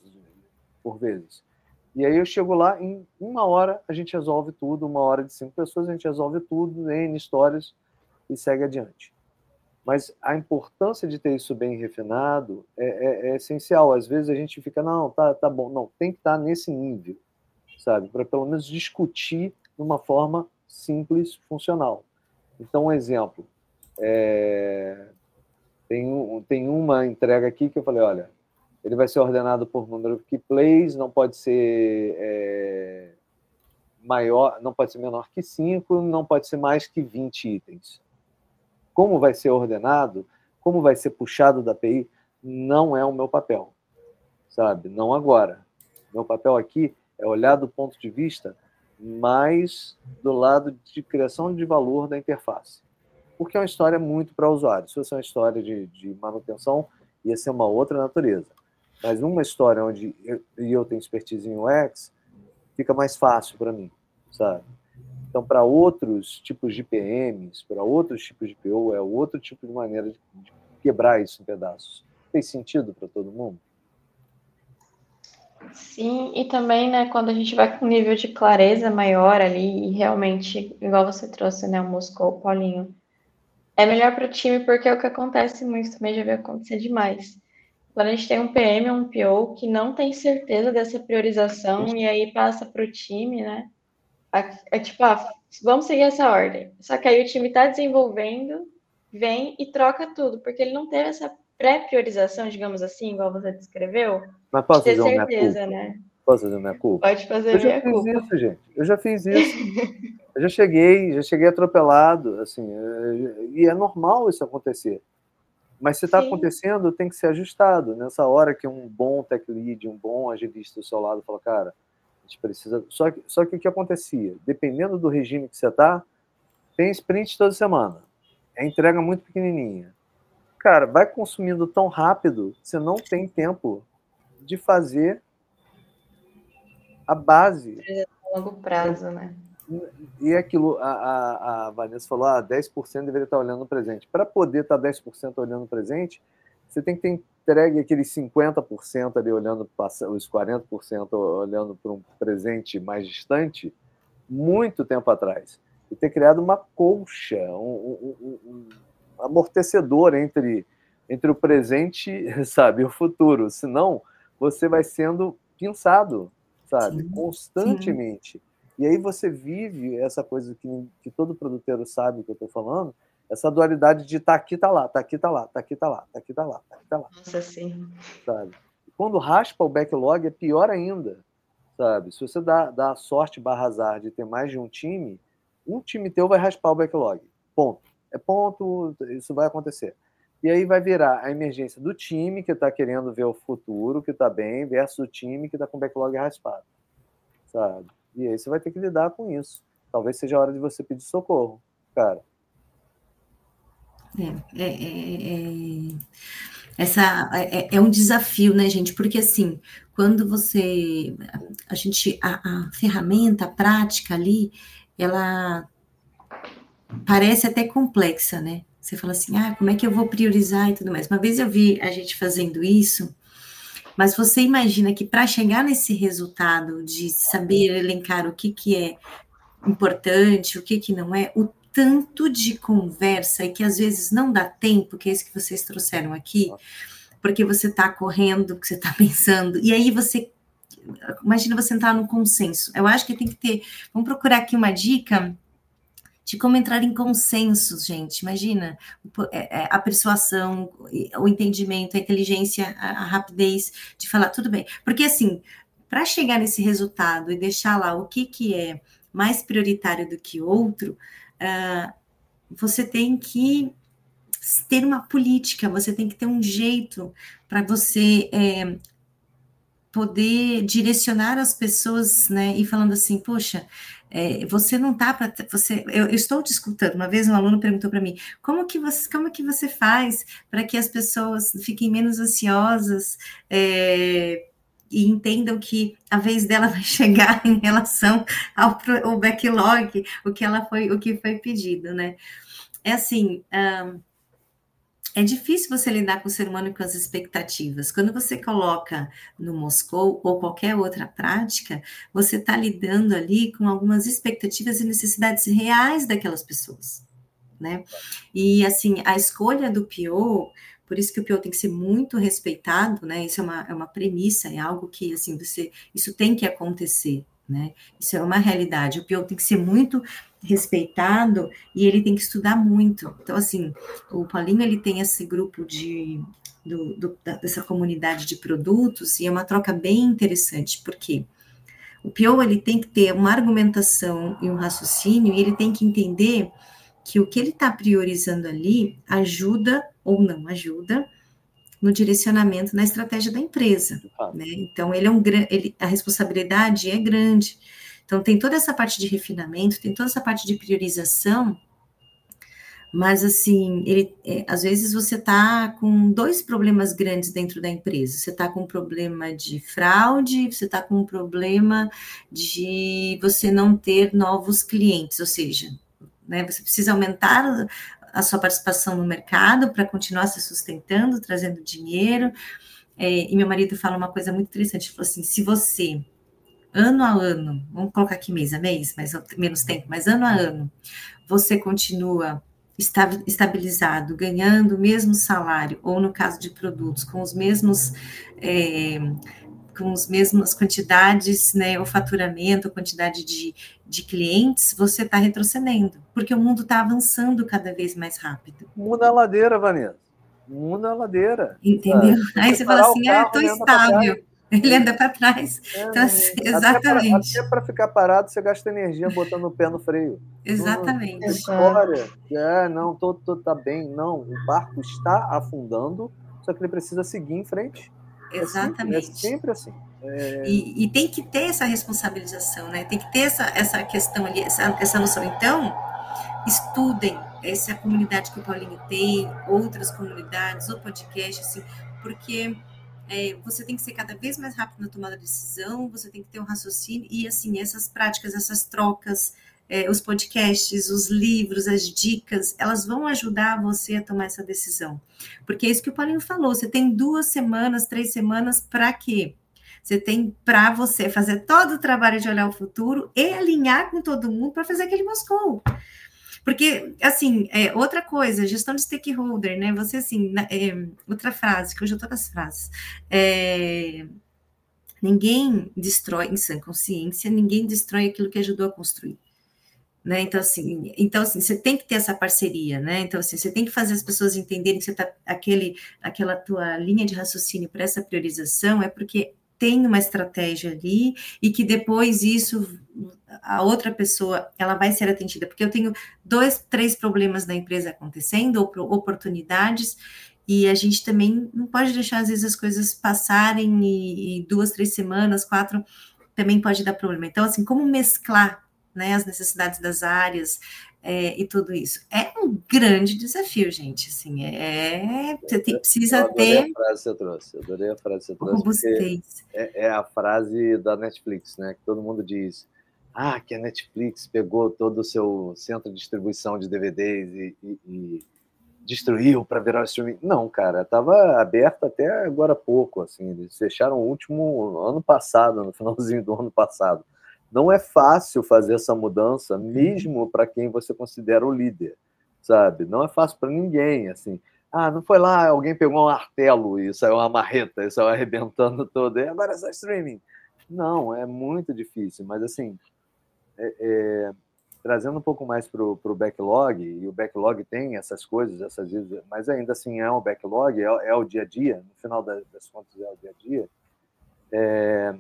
por vezes. E aí eu chego lá, em uma hora a gente resolve tudo, uma hora de cinco pessoas, a gente resolve tudo, N histórias e segue adiante. Mas a importância de ter isso bem refinado é, é, é essencial. Às vezes a gente fica, não, tá, tá bom, não, tem que estar nesse nível, sabe? Para pelo menos discutir de uma forma simples, funcional. Então, um exemplo. É... Tem, tem uma entrega aqui que eu falei, olha, ele vai ser ordenado por número que plays, não pode ser é... maior, não pode ser menor que 5, não pode ser mais que 20 itens. Como vai ser ordenado, como vai ser puxado da API, não é o meu papel, sabe? Não agora. Meu papel aqui é olhar do ponto de vista mais do lado de criação de valor da interface. Porque é uma história muito para usuário. Se fosse uma história de, de manutenção, ia ser uma outra natureza. Mas uma história onde eu, eu tenho expertise em UX, fica mais fácil para mim, sabe? Então, para outros tipos de PMs, para outros tipos de PO, é outro tipo de maneira de, de quebrar isso em pedaços. Fez sentido para todo mundo? Sim, e também, né, quando a gente vai com um nível de clareza maior ali, e realmente, igual você trouxe, né, o Moscou, Paulinho, é melhor para o time porque é o que acontece muito, também já veio acontecer demais. Quando a gente tem um PM ou um PO que não tem certeza dessa priorização e aí passa para o time, né? É tipo, ah, vamos seguir essa ordem. Só que aí o time está desenvolvendo, vem e troca tudo, porque ele não teve essa pré-priorização, digamos assim, igual você descreveu. Mas posso ter certeza, né? Posso fazer minha culpa? Pode fazer minha culpa. Eu já fiz isso, gente. Eu já fiz isso. eu já cheguei, já cheguei atropelado, assim, e é normal isso acontecer. Mas se está acontecendo, tem que ser ajustado. Nessa hora que um bom tech lead, um bom agilista do seu lado fala, cara, a gente precisa. Só que, só que o que acontecia? Dependendo do regime que você está, tem sprint toda semana. É entrega muito pequenininha. Cara, vai consumindo tão rápido, você não tem tempo de fazer a base. A longo prazo, né? E aquilo, a, a, a Vanessa falou, ah, 10% deveria estar olhando no presente. Para poder estar 10% olhando no presente, você tem que ter entregue aqueles 50% ali olhando, os 40% olhando para um presente mais distante, muito tempo atrás. E ter criado uma colcha, um, um, um amortecedor entre, entre o presente sabe, e o futuro. Senão, você vai sendo pinçado, sabe, sim, constantemente. Sim. E aí você vive essa coisa que, que todo produteiro sabe que eu estou falando, essa dualidade de tá aqui, tá lá, tá aqui, tá lá, tá aqui, tá lá, tá aqui, tá lá, tá aqui, tá lá. Nossa, sim. Sabe? Quando raspa o backlog é pior ainda, sabe? Se você dá, dá a sorte barra azar de ter mais de um time, um time teu vai raspar o backlog. Ponto. É ponto, isso vai acontecer. E aí vai virar a emergência do time que está querendo ver o futuro, que está bem, versus o time que está com o backlog raspado. Sabe? E aí você vai ter que lidar com isso. Talvez seja a hora de você pedir socorro, cara. É, é, é, é, essa é, é, um desafio, né, gente? Porque assim, quando você a gente a, a ferramenta, a prática ali, ela parece até complexa, né? Você fala assim, ah, como é que eu vou priorizar e tudo mais. Uma vez eu vi a gente fazendo isso, mas você imagina que para chegar nesse resultado de saber elencar o que, que é importante, o que, que não é, o tanto de conversa e que às vezes não dá tempo, que é isso que vocês trouxeram aqui, porque você está correndo, porque você está pensando, e aí você. Imagina você entrar no consenso. Eu acho que tem que ter. Vamos procurar aqui uma dica de como entrar em consensos, gente. Imagina é, é, a persuasão, o entendimento, a inteligência, a rapidez de falar tudo bem. Porque assim, para chegar nesse resultado e deixar lá o que, que é mais prioritário do que outro, uh, você tem que ter uma política, você tem que ter um jeito para você é, poder direcionar as pessoas, né? E falando assim, poxa, é, você não tá para você. Eu, eu, estou discutindo. Uma vez um aluno perguntou para mim, como que você, como que você faz para que as pessoas fiquem menos ansiosas? É, e entendam que a vez dela vai chegar em relação ao, ao backlog, o que ela foi, o que foi pedido, né? É assim, um, é difícil você lidar com o ser humano com as expectativas. Quando você coloca no Moscou ou qualquer outra prática, você está lidando ali com algumas expectativas e necessidades reais daquelas pessoas, né? E assim, a escolha do PO por isso que o PO tem que ser muito respeitado, né? Isso é uma, é uma premissa, é algo que, assim, você, isso tem que acontecer, né? Isso é uma realidade. O PO tem que ser muito respeitado e ele tem que estudar muito. Então, assim, o Paulinho, ele tem esse grupo de, do, do, dessa comunidade de produtos e é uma troca bem interessante, porque O PO ele tem que ter uma argumentação e um raciocínio, e ele tem que entender que o que ele está priorizando ali ajuda ou não ajuda no direcionamento, na estratégia da empresa. Né? Então, ele é um ele, a responsabilidade é grande. Então, tem toda essa parte de refinamento, tem toda essa parte de priorização, mas assim, ele, é, às vezes você está com dois problemas grandes dentro da empresa. Você está com um problema de fraude, você está com um problema de você não ter novos clientes, ou seja, né, você precisa aumentar a sua participação no mercado para continuar se sustentando, trazendo dinheiro. É, e meu marido fala uma coisa muito interessante, ele falou assim, se você, ano a ano, vamos colocar aqui mês a mês, mas menos tempo, mas ano a ano, você continua estabilizado, ganhando o mesmo salário, ou no caso de produtos, com os mesmos é, com as mesmas quantidades, né, o faturamento, a quantidade de, de clientes, você está retrocedendo, porque o mundo está avançando cada vez mais rápido. Muda a ladeira, Vanessa. Muda a ladeira. Entendeu? Aí você fala assim, ah, estou estável. Ele anda para trás. É, então, exatamente. Até para ficar parado, você gasta energia botando o pé no freio. Exatamente. história. É, não, tô, tô, tá bem. Não, o barco está afundando, só que ele precisa seguir em frente. Exatamente. É sempre, é sempre assim. É... E, e, tem que ter essa responsabilização, né? Tem que ter essa, essa questão ali, essa, essa noção. Então, estudem essa é comunidade que o Paulinho tem, outras comunidades, o podcast, assim, porque é, você tem que ser cada vez mais rápido na tomada de decisão, você tem que ter um raciocínio, e assim, essas práticas, essas trocas, é, os podcasts, os livros, as dicas, elas vão ajudar você a tomar essa decisão. Porque é isso que o Paulinho falou: você tem duas semanas, três semanas para quê? Você tem para você fazer todo o trabalho de olhar o futuro e alinhar com todo mundo para fazer aquele Moscou. Porque, assim, é, outra coisa, gestão de stakeholder, né? Você, assim, é, outra frase, que hoje eu estou as frases. É, ninguém destrói, em sã consciência, ninguém destrói aquilo que ajudou a construir. Né? Então, assim, então, assim, você tem que ter essa parceria, né? Então, assim, você tem que fazer as pessoas entenderem que você tá, aquele, aquela tua linha de raciocínio para essa priorização é porque tem uma estratégia ali e que depois isso a outra pessoa ela vai ser atendida. Porque eu tenho dois três problemas na empresa acontecendo ou oportunidades e a gente também não pode deixar às vezes as coisas passarem e, e duas três semanas quatro também pode dar problema. Então assim como mesclar né, as necessidades das áreas é, e tudo isso. É um grande desafio, gente. Assim, é, você tem, precisa eu ter. A frase que você trouxe, eu adorei a frase que você trouxe. É, é, a frase da Netflix, né? Que todo mundo diz. Ah, que a Netflix pegou todo o seu centro de distribuição de DVDs e, e, e destruiu para virar o streaming. Não, cara, estava aberto até agora há pouco. Assim, eles fecharam o último ano passado, no finalzinho do ano passado. Não é fácil fazer essa mudança, mesmo para quem você considera o líder, sabe? Não é fácil para ninguém, assim. Ah, não foi lá, alguém pegou um martelo e saiu uma marreta e saiu arrebentando todo, e agora é só streaming. Não, é muito difícil, mas assim, é, é, trazendo um pouco mais para o backlog, e o backlog tem essas coisas, essas mas ainda assim é um backlog, é, é o dia a dia, no final das, das contas é o dia a dia. É,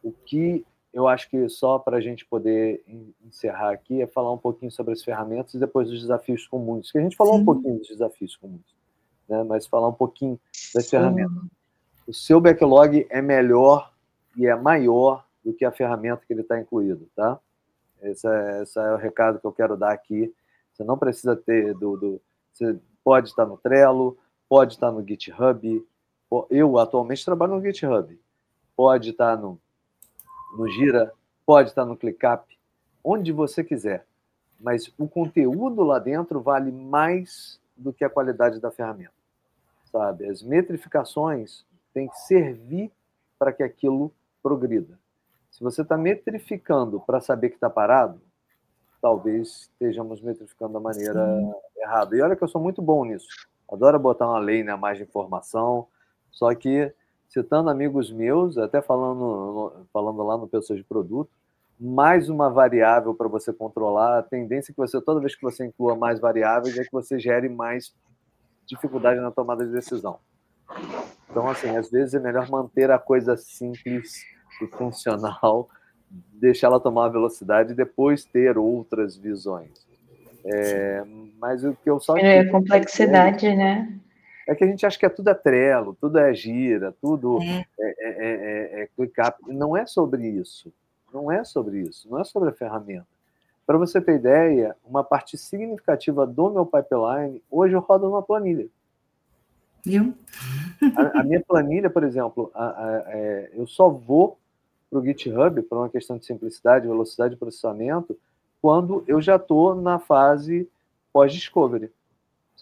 o que eu acho que só para a gente poder encerrar aqui é falar um pouquinho sobre as ferramentas e depois dos desafios comuns, que a gente falou Sim. um pouquinho dos desafios comuns, né? mas falar um pouquinho das Sim. ferramentas. O seu backlog é melhor e é maior do que a ferramenta que ele está incluído, tá? Esse é, esse é, o recado que eu quero dar aqui. Você não precisa ter do, do você pode estar no Trello, pode estar no GitHub. Eu atualmente trabalho no GitHub. Pode estar no no Gira, pode estar no ClickUp, onde você quiser. Mas o conteúdo lá dentro vale mais do que a qualidade da ferramenta. Sabe? As metrificações têm que servir para que aquilo progrida. Se você está metrificando para saber que está parado, talvez estejamos metrificando da maneira Sim. errada. E olha que eu sou muito bom nisso. Adoro botar uma lei na mais de informação, só que citando amigos meus, até falando, falando lá no Pessoas de Produto, mais uma variável para você controlar. A tendência é que você, toda vez que você inclua mais variáveis, é que você gere mais dificuldade na tomada de decisão. Então, assim, às vezes é melhor manter a coisa simples e funcional deixar ela tomar velocidade e depois ter outras visões. É, mas o que eu só. É complexidade, é, né? É que a gente acha que é tudo é trelo, tudo é gira, tudo é, é, é, é, é ClickUp. Não é sobre isso. Não é sobre isso. Não é sobre a ferramenta. Para você ter ideia, uma parte significativa do meu pipeline hoje eu rodo numa planilha. Viu? A, a minha planilha, por exemplo, a, a, eu só vou para o GitHub, por uma questão de simplicidade, velocidade de processamento, quando eu já estou na fase pós-discovery,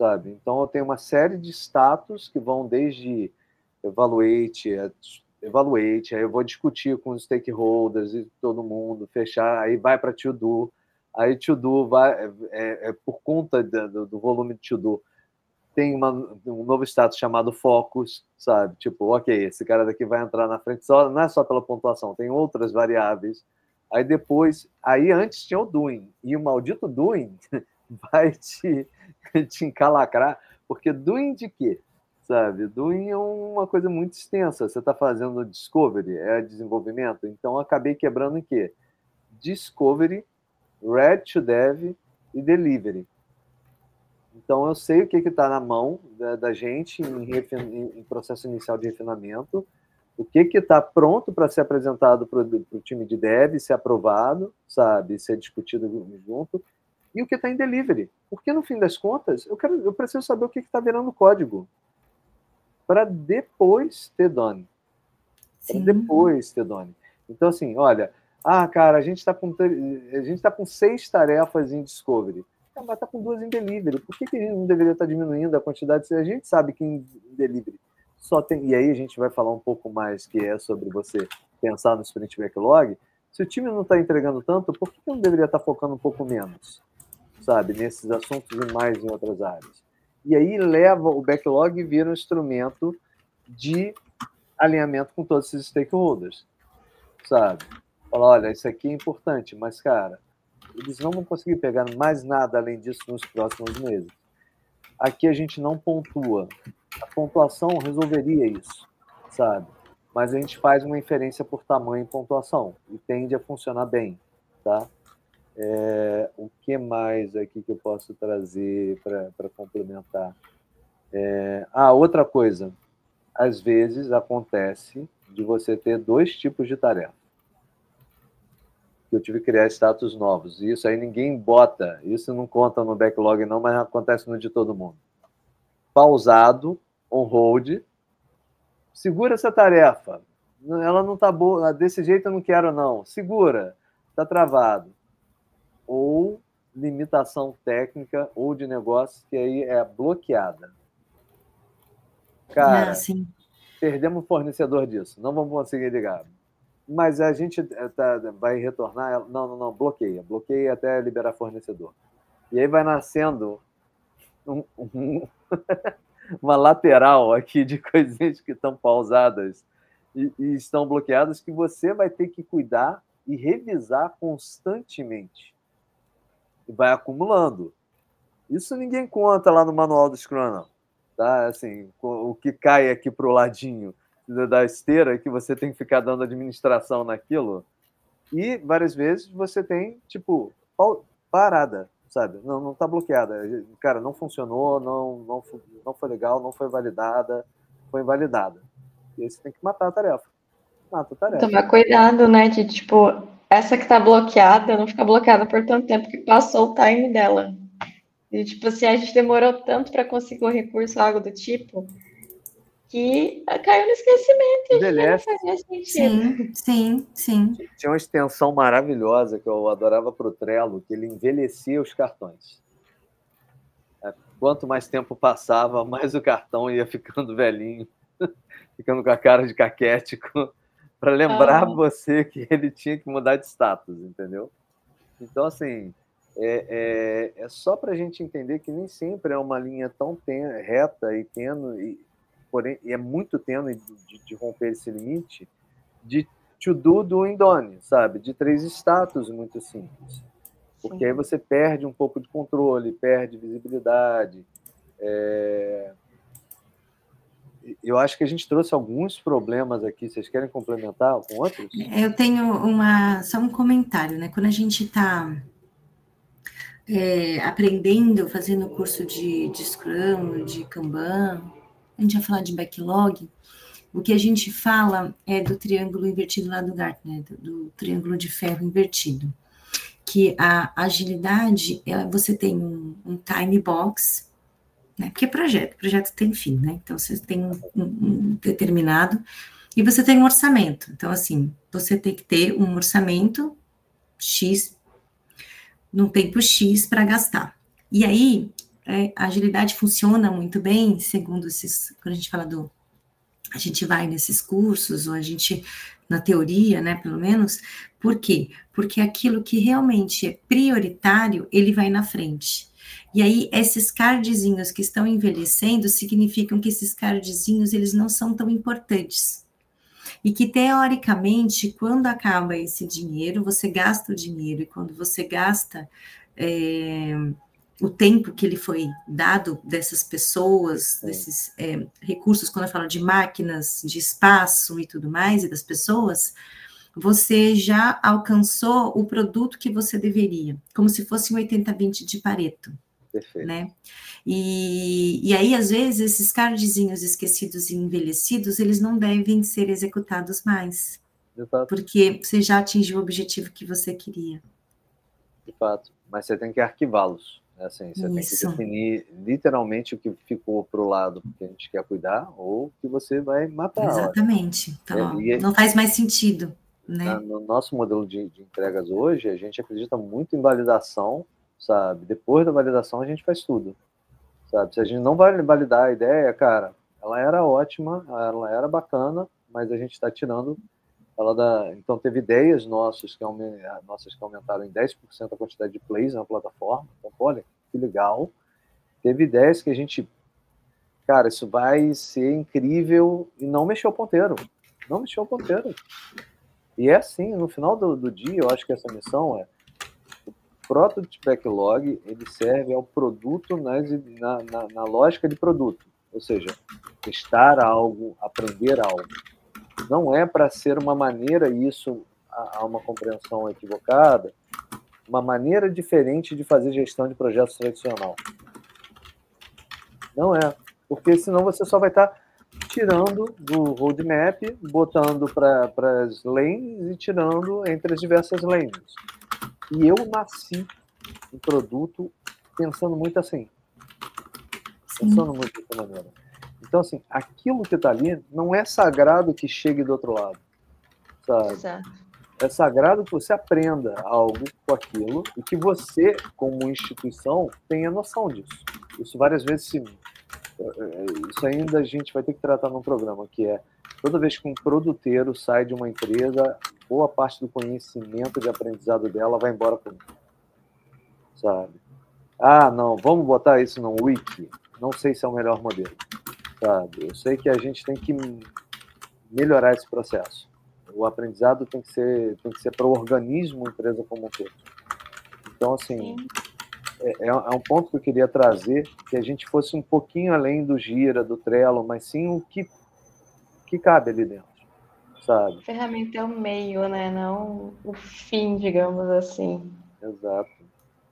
sabe? Então, eu tenho uma série de status que vão desde evaluate, evaluate, aí eu vou discutir com os stakeholders e todo mundo, fechar, aí vai para to-do, aí to-do vai, é, é, é por conta do, do volume de to-do, tem uma, um novo status chamado focus, sabe? Tipo, ok, esse cara daqui vai entrar na frente, só, não é só pela pontuação, tem outras variáveis. Aí depois, aí antes tinha o doing, e o maldito doing vai te, te encalacrar, porque doing de quê? Sabe? Doing é uma coisa muito extensa. Você está fazendo discovery, é desenvolvimento. Então, acabei quebrando em quê? Discovery, red to dev e delivery. Então, eu sei o que está na mão da, da gente em, em, processo inicial de refinamento, o que está pronto para ser apresentado para o time de dev, ser aprovado, sabe, ser discutido junto, e o que está em delivery. Porque, no fim das contas, eu, quero, eu preciso saber o que está virando código para depois ter done. Para depois ter done. Então, assim, olha, ah, cara, a gente está com, a gente tá com seis tarefas em Discovery mas está com duas em delivery. Por que, que a gente não deveria estar tá diminuindo a quantidade? Se a gente sabe que em delivery só tem. E aí a gente vai falar um pouco mais que é sobre você pensar no sprint backlog. Se o time não está entregando tanto, por que, que não deveria estar tá focando um pouco menos? Sabe, nesses assuntos e mais em outras áreas. E aí leva o backlog e vira um instrumento de alinhamento com todos esses stakeholders. Sabe? Fala, olha, isso aqui é importante, mas, cara, eles não vão conseguir pegar mais nada além disso nos próximos meses. Aqui a gente não pontua. A pontuação resolveria isso, sabe? Mas a gente faz uma inferência por tamanho e pontuação e tende a funcionar bem, tá? É, o que mais aqui que eu posso trazer para complementar? É, ah, outra coisa. Às vezes acontece de você ter dois tipos de tarefa eu tive que criar status novos. E isso aí ninguém bota, isso não conta no backlog não, mas acontece no de todo mundo. Pausado, on hold, segura essa tarefa. Ela não está boa, desse jeito eu não quero não. Segura, está travado. Ou limitação técnica ou de negócio que aí é bloqueada. Cara, ah, perdemos o fornecedor disso. Não vamos conseguir ligar mas a gente eh, tá, vai retornar. Não, não, não, bloqueia. Bloqueia até liberar fornecedor. E aí vai nascendo um, um, uma lateral aqui de coisinhas que estão pausadas e, e, estão bloqueadas que você vai ter que cuidar e revisar constantemente. E vai acumulando. Isso ninguém conta lá no manual do Scrum, não. Tá? Assim, o que cai aqui para o ladinho da esteira que você tem que ficar dando administração naquilo. E várias vezes você tem, tipo, parada, sabe? Não, não tá bloqueada. Cara, não funcionou, não, não, não foi legal, não foi validada, foi invalidada. E aí você tem que matar a tarefa. Mata a tarefa. Tomar cuidado, né? De, tipo, essa que tá bloqueada, não ficar bloqueada por tanto tempo que passou o time dela. E, tipo, assim, a gente demorou tanto para conseguir um recurso, algo do tipo, que caiu no esquecimento. Envelhece. Não. Sim, sim, sim. Tinha uma extensão maravilhosa que eu adorava para o Trello, que ele envelhecia os cartões. É, quanto mais tempo passava, mais o cartão ia ficando velhinho, ficando com a cara de caquético, para lembrar ah. você que ele tinha que mudar de status, entendeu? Então, assim, é, é, é só para a gente entender que nem sempre é uma linha tão ten, reta e tênue, porém, e é muito tênue de, de, romper esse limite, de to do do indone, sabe? De três status muito simples. Porque Sim. aí você perde um pouco de controle, perde visibilidade. É... eu acho que a gente trouxe alguns problemas aqui. Vocês querem complementar com outros? Eu tenho uma só um comentário, né? Quando a gente está é, aprendendo, fazendo curso de, de Scrum, de Kanban, a gente vai falar de backlog. O que a gente fala é do triângulo invertido lá do Gartner, do, do triângulo de ferro invertido. Que a agilidade, ela, você tem um, um time box, né? Porque projeto, projeto tem fim, né? Então você tem um, um, determinado e você tem um orçamento. Então, assim, você tem que ter um orçamento X num tempo X para gastar. E aí, é, a agilidade funciona muito bem, segundo esses, quando a gente fala do. A gente vai nesses cursos, ou a gente, na teoria, né, pelo menos, por quê? Porque aquilo que realmente é prioritário, ele vai na frente. E aí, esses cardzinhos que estão envelhecendo significam que esses cardzinhos, eles não são tão importantes. E que, teoricamente, quando acaba esse dinheiro, você gasta o dinheiro, e quando você gasta é, o tempo que ele foi dado dessas pessoas, desses é, recursos, quando eu falo de máquinas, de espaço e tudo mais, e das pessoas, você já alcançou o produto que você deveria, como se fosse um 80-20 de Pareto. Perfeito. Né? E, e aí, às vezes, esses cardzinhos esquecidos e envelhecidos, eles não devem ser executados mais. Exato. Porque você já atingiu o objetivo que você queria. De fato. Mas você tem que arquivá-los. Né? Assim, você Isso. tem que definir literalmente o que ficou para o lado que a gente quer cuidar ou o que você vai matar. Exatamente. Então, é, não faz mais sentido. Né? No nosso modelo de, de entregas hoje, a gente acredita muito em validação sabe? Depois da validação a gente faz tudo, sabe? Se a gente não vai validar a ideia, cara, ela era ótima, ela era bacana, mas a gente está tirando ela da. Então teve ideias nossas que, nossas que aumentaram em 10% a quantidade de plays na plataforma. Então, olha, que legal. Teve ideias que a gente. Cara, isso vai ser incrível e não mexeu o ponteiro. Não mexeu o ponteiro. E é assim, no final do, do dia, eu acho que essa missão é Prototype Backlog ele serve ao produto nas, na, na, na lógica de produto, ou seja, testar algo, aprender algo. Não é para ser uma maneira, e isso há uma compreensão equivocada, uma maneira diferente de fazer gestão de projetos tradicional. Não é, porque senão você só vai estar tá tirando do roadmap, botando para as lanes e tirando entre as diversas lanes. E eu nasci em produto pensando muito assim. Pensando Sim. muito dessa maneira. Então, assim, aquilo que está ali não é sagrado que chegue do outro lado. Sabe? Exato. É sagrado que você aprenda algo com aquilo e que você, como instituição, tenha noção disso. Isso várias vezes se. Isso ainda a gente vai ter que tratar num programa, que é toda vez que um produteiro sai de uma empresa, boa parte do conhecimento de aprendizado dela vai embora com sabe? Ah, não, vamos botar isso no wiki. Não sei se é o melhor modelo, sabe? Eu sei que a gente tem que melhorar esse processo. O aprendizado tem que ser tem que ser para o organismo, empresa como um todo. Então, assim, é, é, é, um ponto que eu queria trazer, que a gente fosse um pouquinho além do Gira, do Trello, mas sim o que, que cabe ali dentro sabe? A ferramenta é o meio, né? Não o fim, digamos assim. Exato,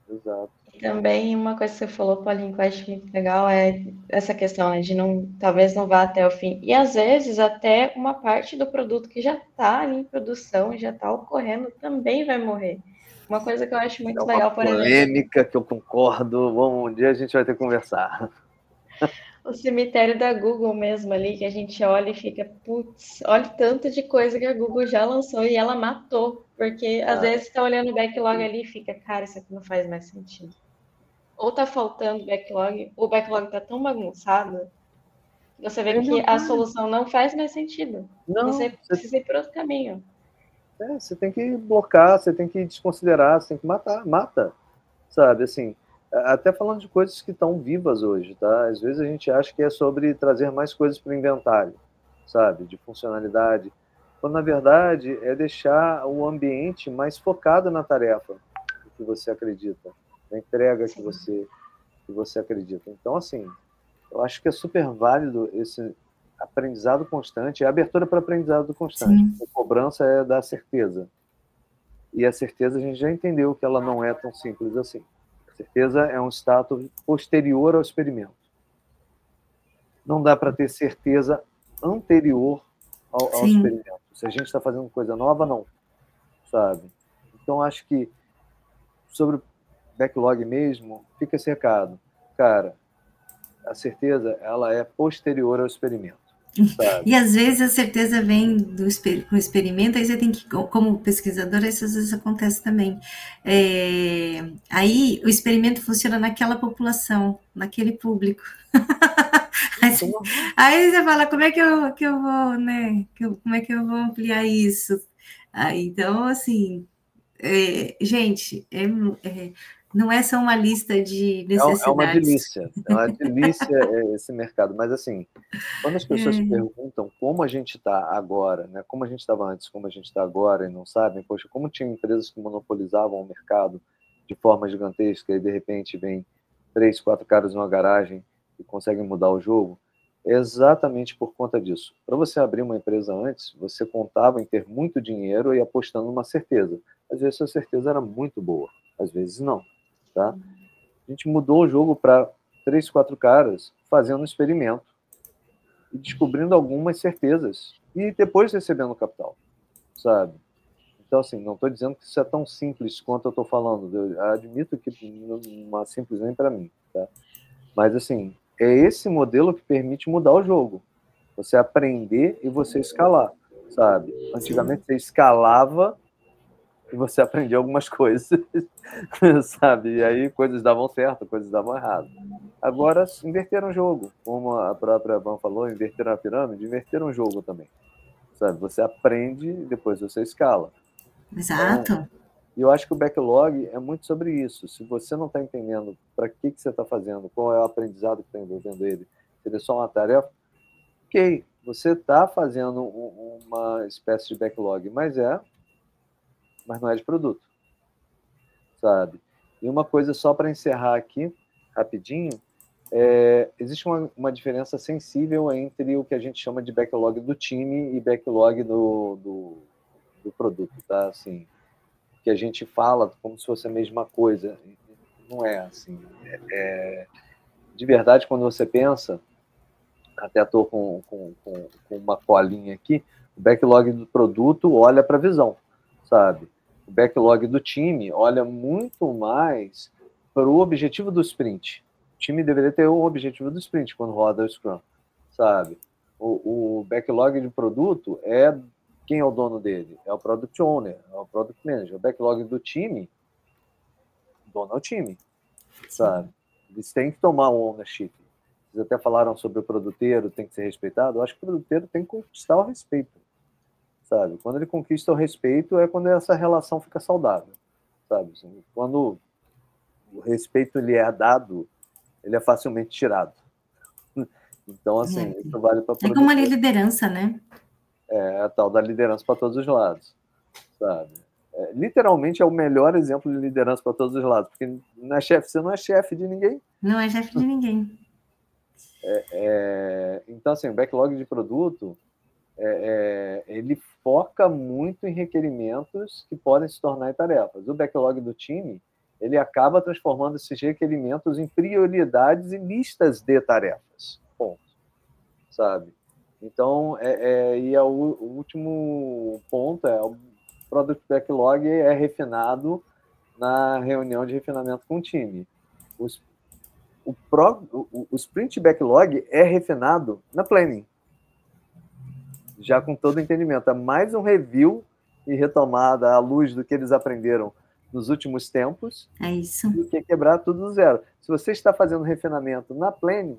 exato. E também uma coisa que você falou, Paulinho, que eu acho muito legal é essa questão né, de não, talvez não vá até o fim. E às vezes até uma parte do produto que já está em produção, já está ocorrendo, também vai morrer. Uma coisa que eu acho muito é legal, por exemplo. Polêmica que eu concordo. Bom, um dia a gente vai ter que conversar o cemitério da Google mesmo ali, que a gente olha e fica, putz, olha o tanto de coisa que a Google já lançou e ela matou. Porque às ah. vezes está olhando o backlog ali e fica, cara, isso aqui não faz mais sentido. Ou tá faltando backlog, ou o backlog tá tão bagunçado, você vê que a solução não faz mais sentido. Não, você precisa ir para outro caminho. É, você tem que blocar, você tem que desconsiderar, você tem que matar, mata. Sabe, assim, até falando de coisas que estão vivas hoje, tá? Às vezes a gente acha que é sobre trazer mais coisas para o inventário, sabe? De funcionalidade. Quando na verdade é deixar o ambiente mais focado na tarefa que você acredita, na entrega que você, que você acredita. Então, assim, eu acho que é super válido esse aprendizado constante, é abertura para aprendizado constante. Sim. A cobrança é da certeza. E a certeza a gente já entendeu que ela não é tão simples assim. Certeza é um status posterior ao experimento. Não dá para ter certeza anterior ao, ao experimento. Se a gente está fazendo coisa nova, não. Sabe? Então, acho que sobre o backlog mesmo, fica esse recado. Cara, a certeza ela é posterior ao experimento. Sabe? E às vezes a certeza vem do com experimento, aí você tem que, como pesquisador, isso às vezes acontece também. É, aí o experimento funciona naquela população, naquele público. aí, você, aí, você, fala, como é que eu, que eu vou, né? Como é que eu vou ampliar isso? Aí, então, assim, é, gente, é, é, não é só uma lista de necessidades. É, é uma delícia, é uma delícia esse mercado. Mas assim, quando as pessoas é. perguntam como a gente está agora, né? Como a gente estava antes, como a gente está agora e não sabem, poxa, como tinha empresas que monopolizavam o mercado de forma gigantesca e de repente vem três, quatro caras numa garagem e conseguem mudar o jogo, é exatamente por conta disso. Para você abrir uma empresa antes, você contava em ter muito dinheiro e apostando numa certeza. Às vezes a certeza era muito boa, às vezes não. Tá? A gente mudou o jogo para três, quatro caras fazendo um experimento e descobrindo algumas certezas e depois recebendo capital, sabe? Então, assim, não estou dizendo que isso é tão simples quanto eu estou falando. Eu admito que não é simples nem para mim, tá? Mas, assim, é esse modelo que permite mudar o jogo. Você aprender e você escalar, sabe? Antigamente você escalava e você aprendia algumas coisas, sabe? E aí coisas davam certo, coisas davam errado. Agora inverteram o jogo, como a própria Van falou, inverteram a pirâmide, inverteram o jogo também, sabe? Você aprende e depois você escala. Exato. Então, e eu acho que o backlog é muito sobre isso. Se você não está entendendo para que, que você está fazendo, qual é o aprendizado que está envolvendo ele, se ele é só uma tarefa, ok, você está fazendo uma espécie de backlog, mas é mas não é de produto, sabe? E uma coisa só para encerrar aqui, rapidinho, é, existe uma, uma, diferença sensível entre o que a gente chama de backlog do time e backlog do, do, do produto, tá? Assim, que a gente fala como se fosse a mesma coisa, não é assim. É, é, de verdade, quando você pensa, até estou com, com, com, com uma colinha aqui, o backlog do produto olha para a visão, sabe? O backlog do time olha muito mais para o objetivo do sprint. O time deveria ter o objetivo do sprint quando roda o Scrum, sabe? O, o backlog de produto é quem é o dono dele? É o product owner, é o product manager. O backlog do time, o dono é o time, sabe? Eles têm que tomar o ownership. Vocês até falaram sobre o produteiro, tem que ser respeitado. Eu acho que o produteiro tem que conquistar o respeito sabe? Quando ele conquista o respeito é quando essa relação fica saudável, sabe? Assim, quando o respeito lhe é dado, ele é facilmente tirado. Então, assim, é. isso vale para É como a liderança, né? É a tal da liderança para todos os lados, sabe? É, literalmente é o melhor exemplo de liderança para todos os lados, porque não é chefe, você não é chefe de ninguém. Não é chefe de ninguém. É, é, então, assim, o backlog de produto, é, é, ele foca muito em requerimentos que podem se tornar em tarefas. O backlog do time, ele acaba transformando esses requerimentos em prioridades e listas de tarefas. Ponto. Sabe? Então, é, é e é o, o, último ponto é o Product Backlog é refinado na reunião de refinamento com o time. Os, o, pro, o, o Sprint Backlog é refinado na Planning já com todo o entendimento. É mais um review e retomada à luz do que eles aprenderam nos últimos tempos. É isso. Do que quebrar tudo do zero. Se você está fazendo refinamento na planning,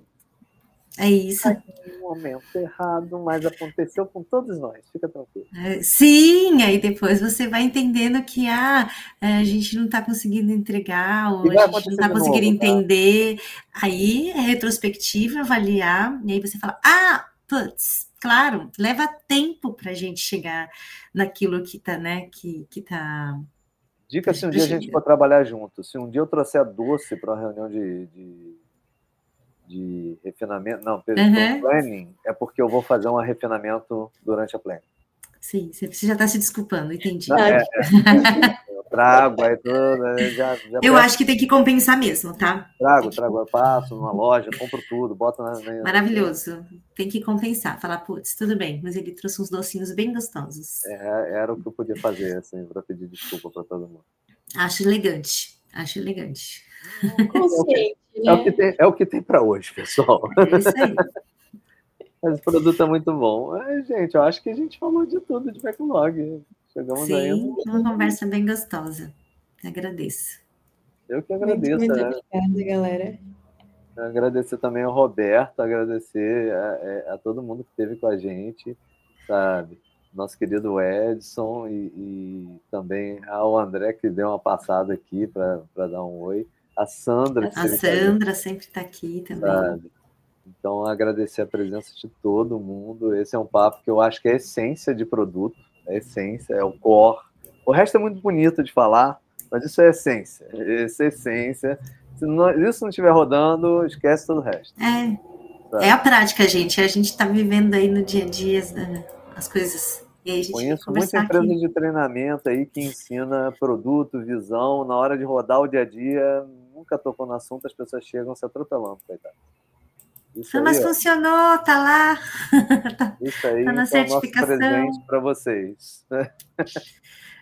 é isso. Tá no momento errado, mas aconteceu com todos nós. Fica tranquilo. É, sim, aí depois você vai entendendo que ah, a gente não está conseguindo entregar, ou a gente não está conseguindo novo, tá? entender. Tá? Aí é retrospectiva, avaliar, e aí você fala: ah, putz, claro, leva tempo para a gente chegar naquilo que está, né? Que, que tá. Dica se um dia a gente for trabalhar junto. Se um dia eu trouxer doce para uma reunião de, de, de refinamento, não, uhum. planning, é porque eu vou fazer um refinamento durante a planning. Sim, você já está se desculpando, entendi. É, é, eu trago, aí tudo. Já, já eu acho que tem que compensar mesmo, tá? Trago, trago, eu passo numa loja, compro tudo, boto na. Maravilhoso. Tem que compensar. Falar, putz, tudo bem, mas ele trouxe uns docinhos bem gostosos. É, era o que eu podia fazer, assim, para pedir desculpa para todo mundo. Acho elegante, acho elegante. Consciente, né? é, o que tem, é o que tem para hoje, pessoal. É isso aí. Mas o produto é muito bom. É, gente, eu acho que a gente falou de tudo de backlog. Chegamos Sim, aí. uma conversa bem gostosa. Agradeço. Eu que agradeço. Muito, muito né? obrigada, galera. Agradecer também ao Roberto, agradecer a, é, a, todo mundo que esteve com a gente, sabe? Nosso querido Edson e, e também ao André que deu uma passada aqui para dar um oi. A Sandra. A Sandra sempre está aqui também. Sabe? Então, agradecer a presença de todo mundo. Esse é um papo que eu acho que é a essência de produto, é a essência, é o core. O resto é muito bonito de falar, mas isso é essência. Isso é essência. Se não, isso não estiver rodando, esquece todo o resto. É, tá? é a prática, gente. A gente está vivendo aí no dia a dia as coisas. E aí a gente Conheço muita empresa aqui. de treinamento aí que ensina produto, visão. Na hora de rodar o dia a dia, nunca tocou no assunto, as pessoas chegam se atropelando, coitado. Isso ah, mas aí, funcionou, tá lá. Isso aí tá na certificação. É o nosso presente para vocês.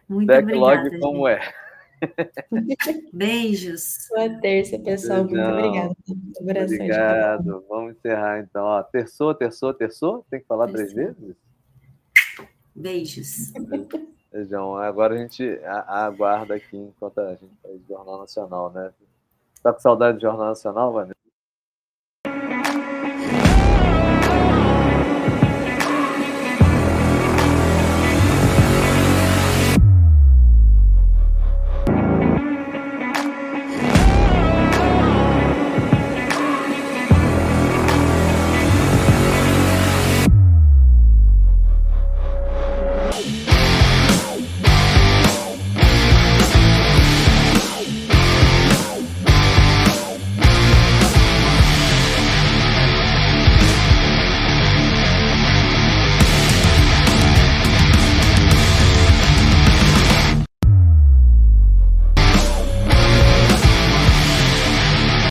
Muito Backlog obrigada, como gente. é. Beijos. Boa terça, pessoal. Muito obrigada. Obrigado. Vamos encerrar então. Ó, terçou, terçou, terçou? Tem que falar três vezes? Beijos. Beijão. Agora a gente aguarda aqui enquanto a gente faz Jornal Nacional, né? Tá com saudade do Jornal Nacional, Vanessa?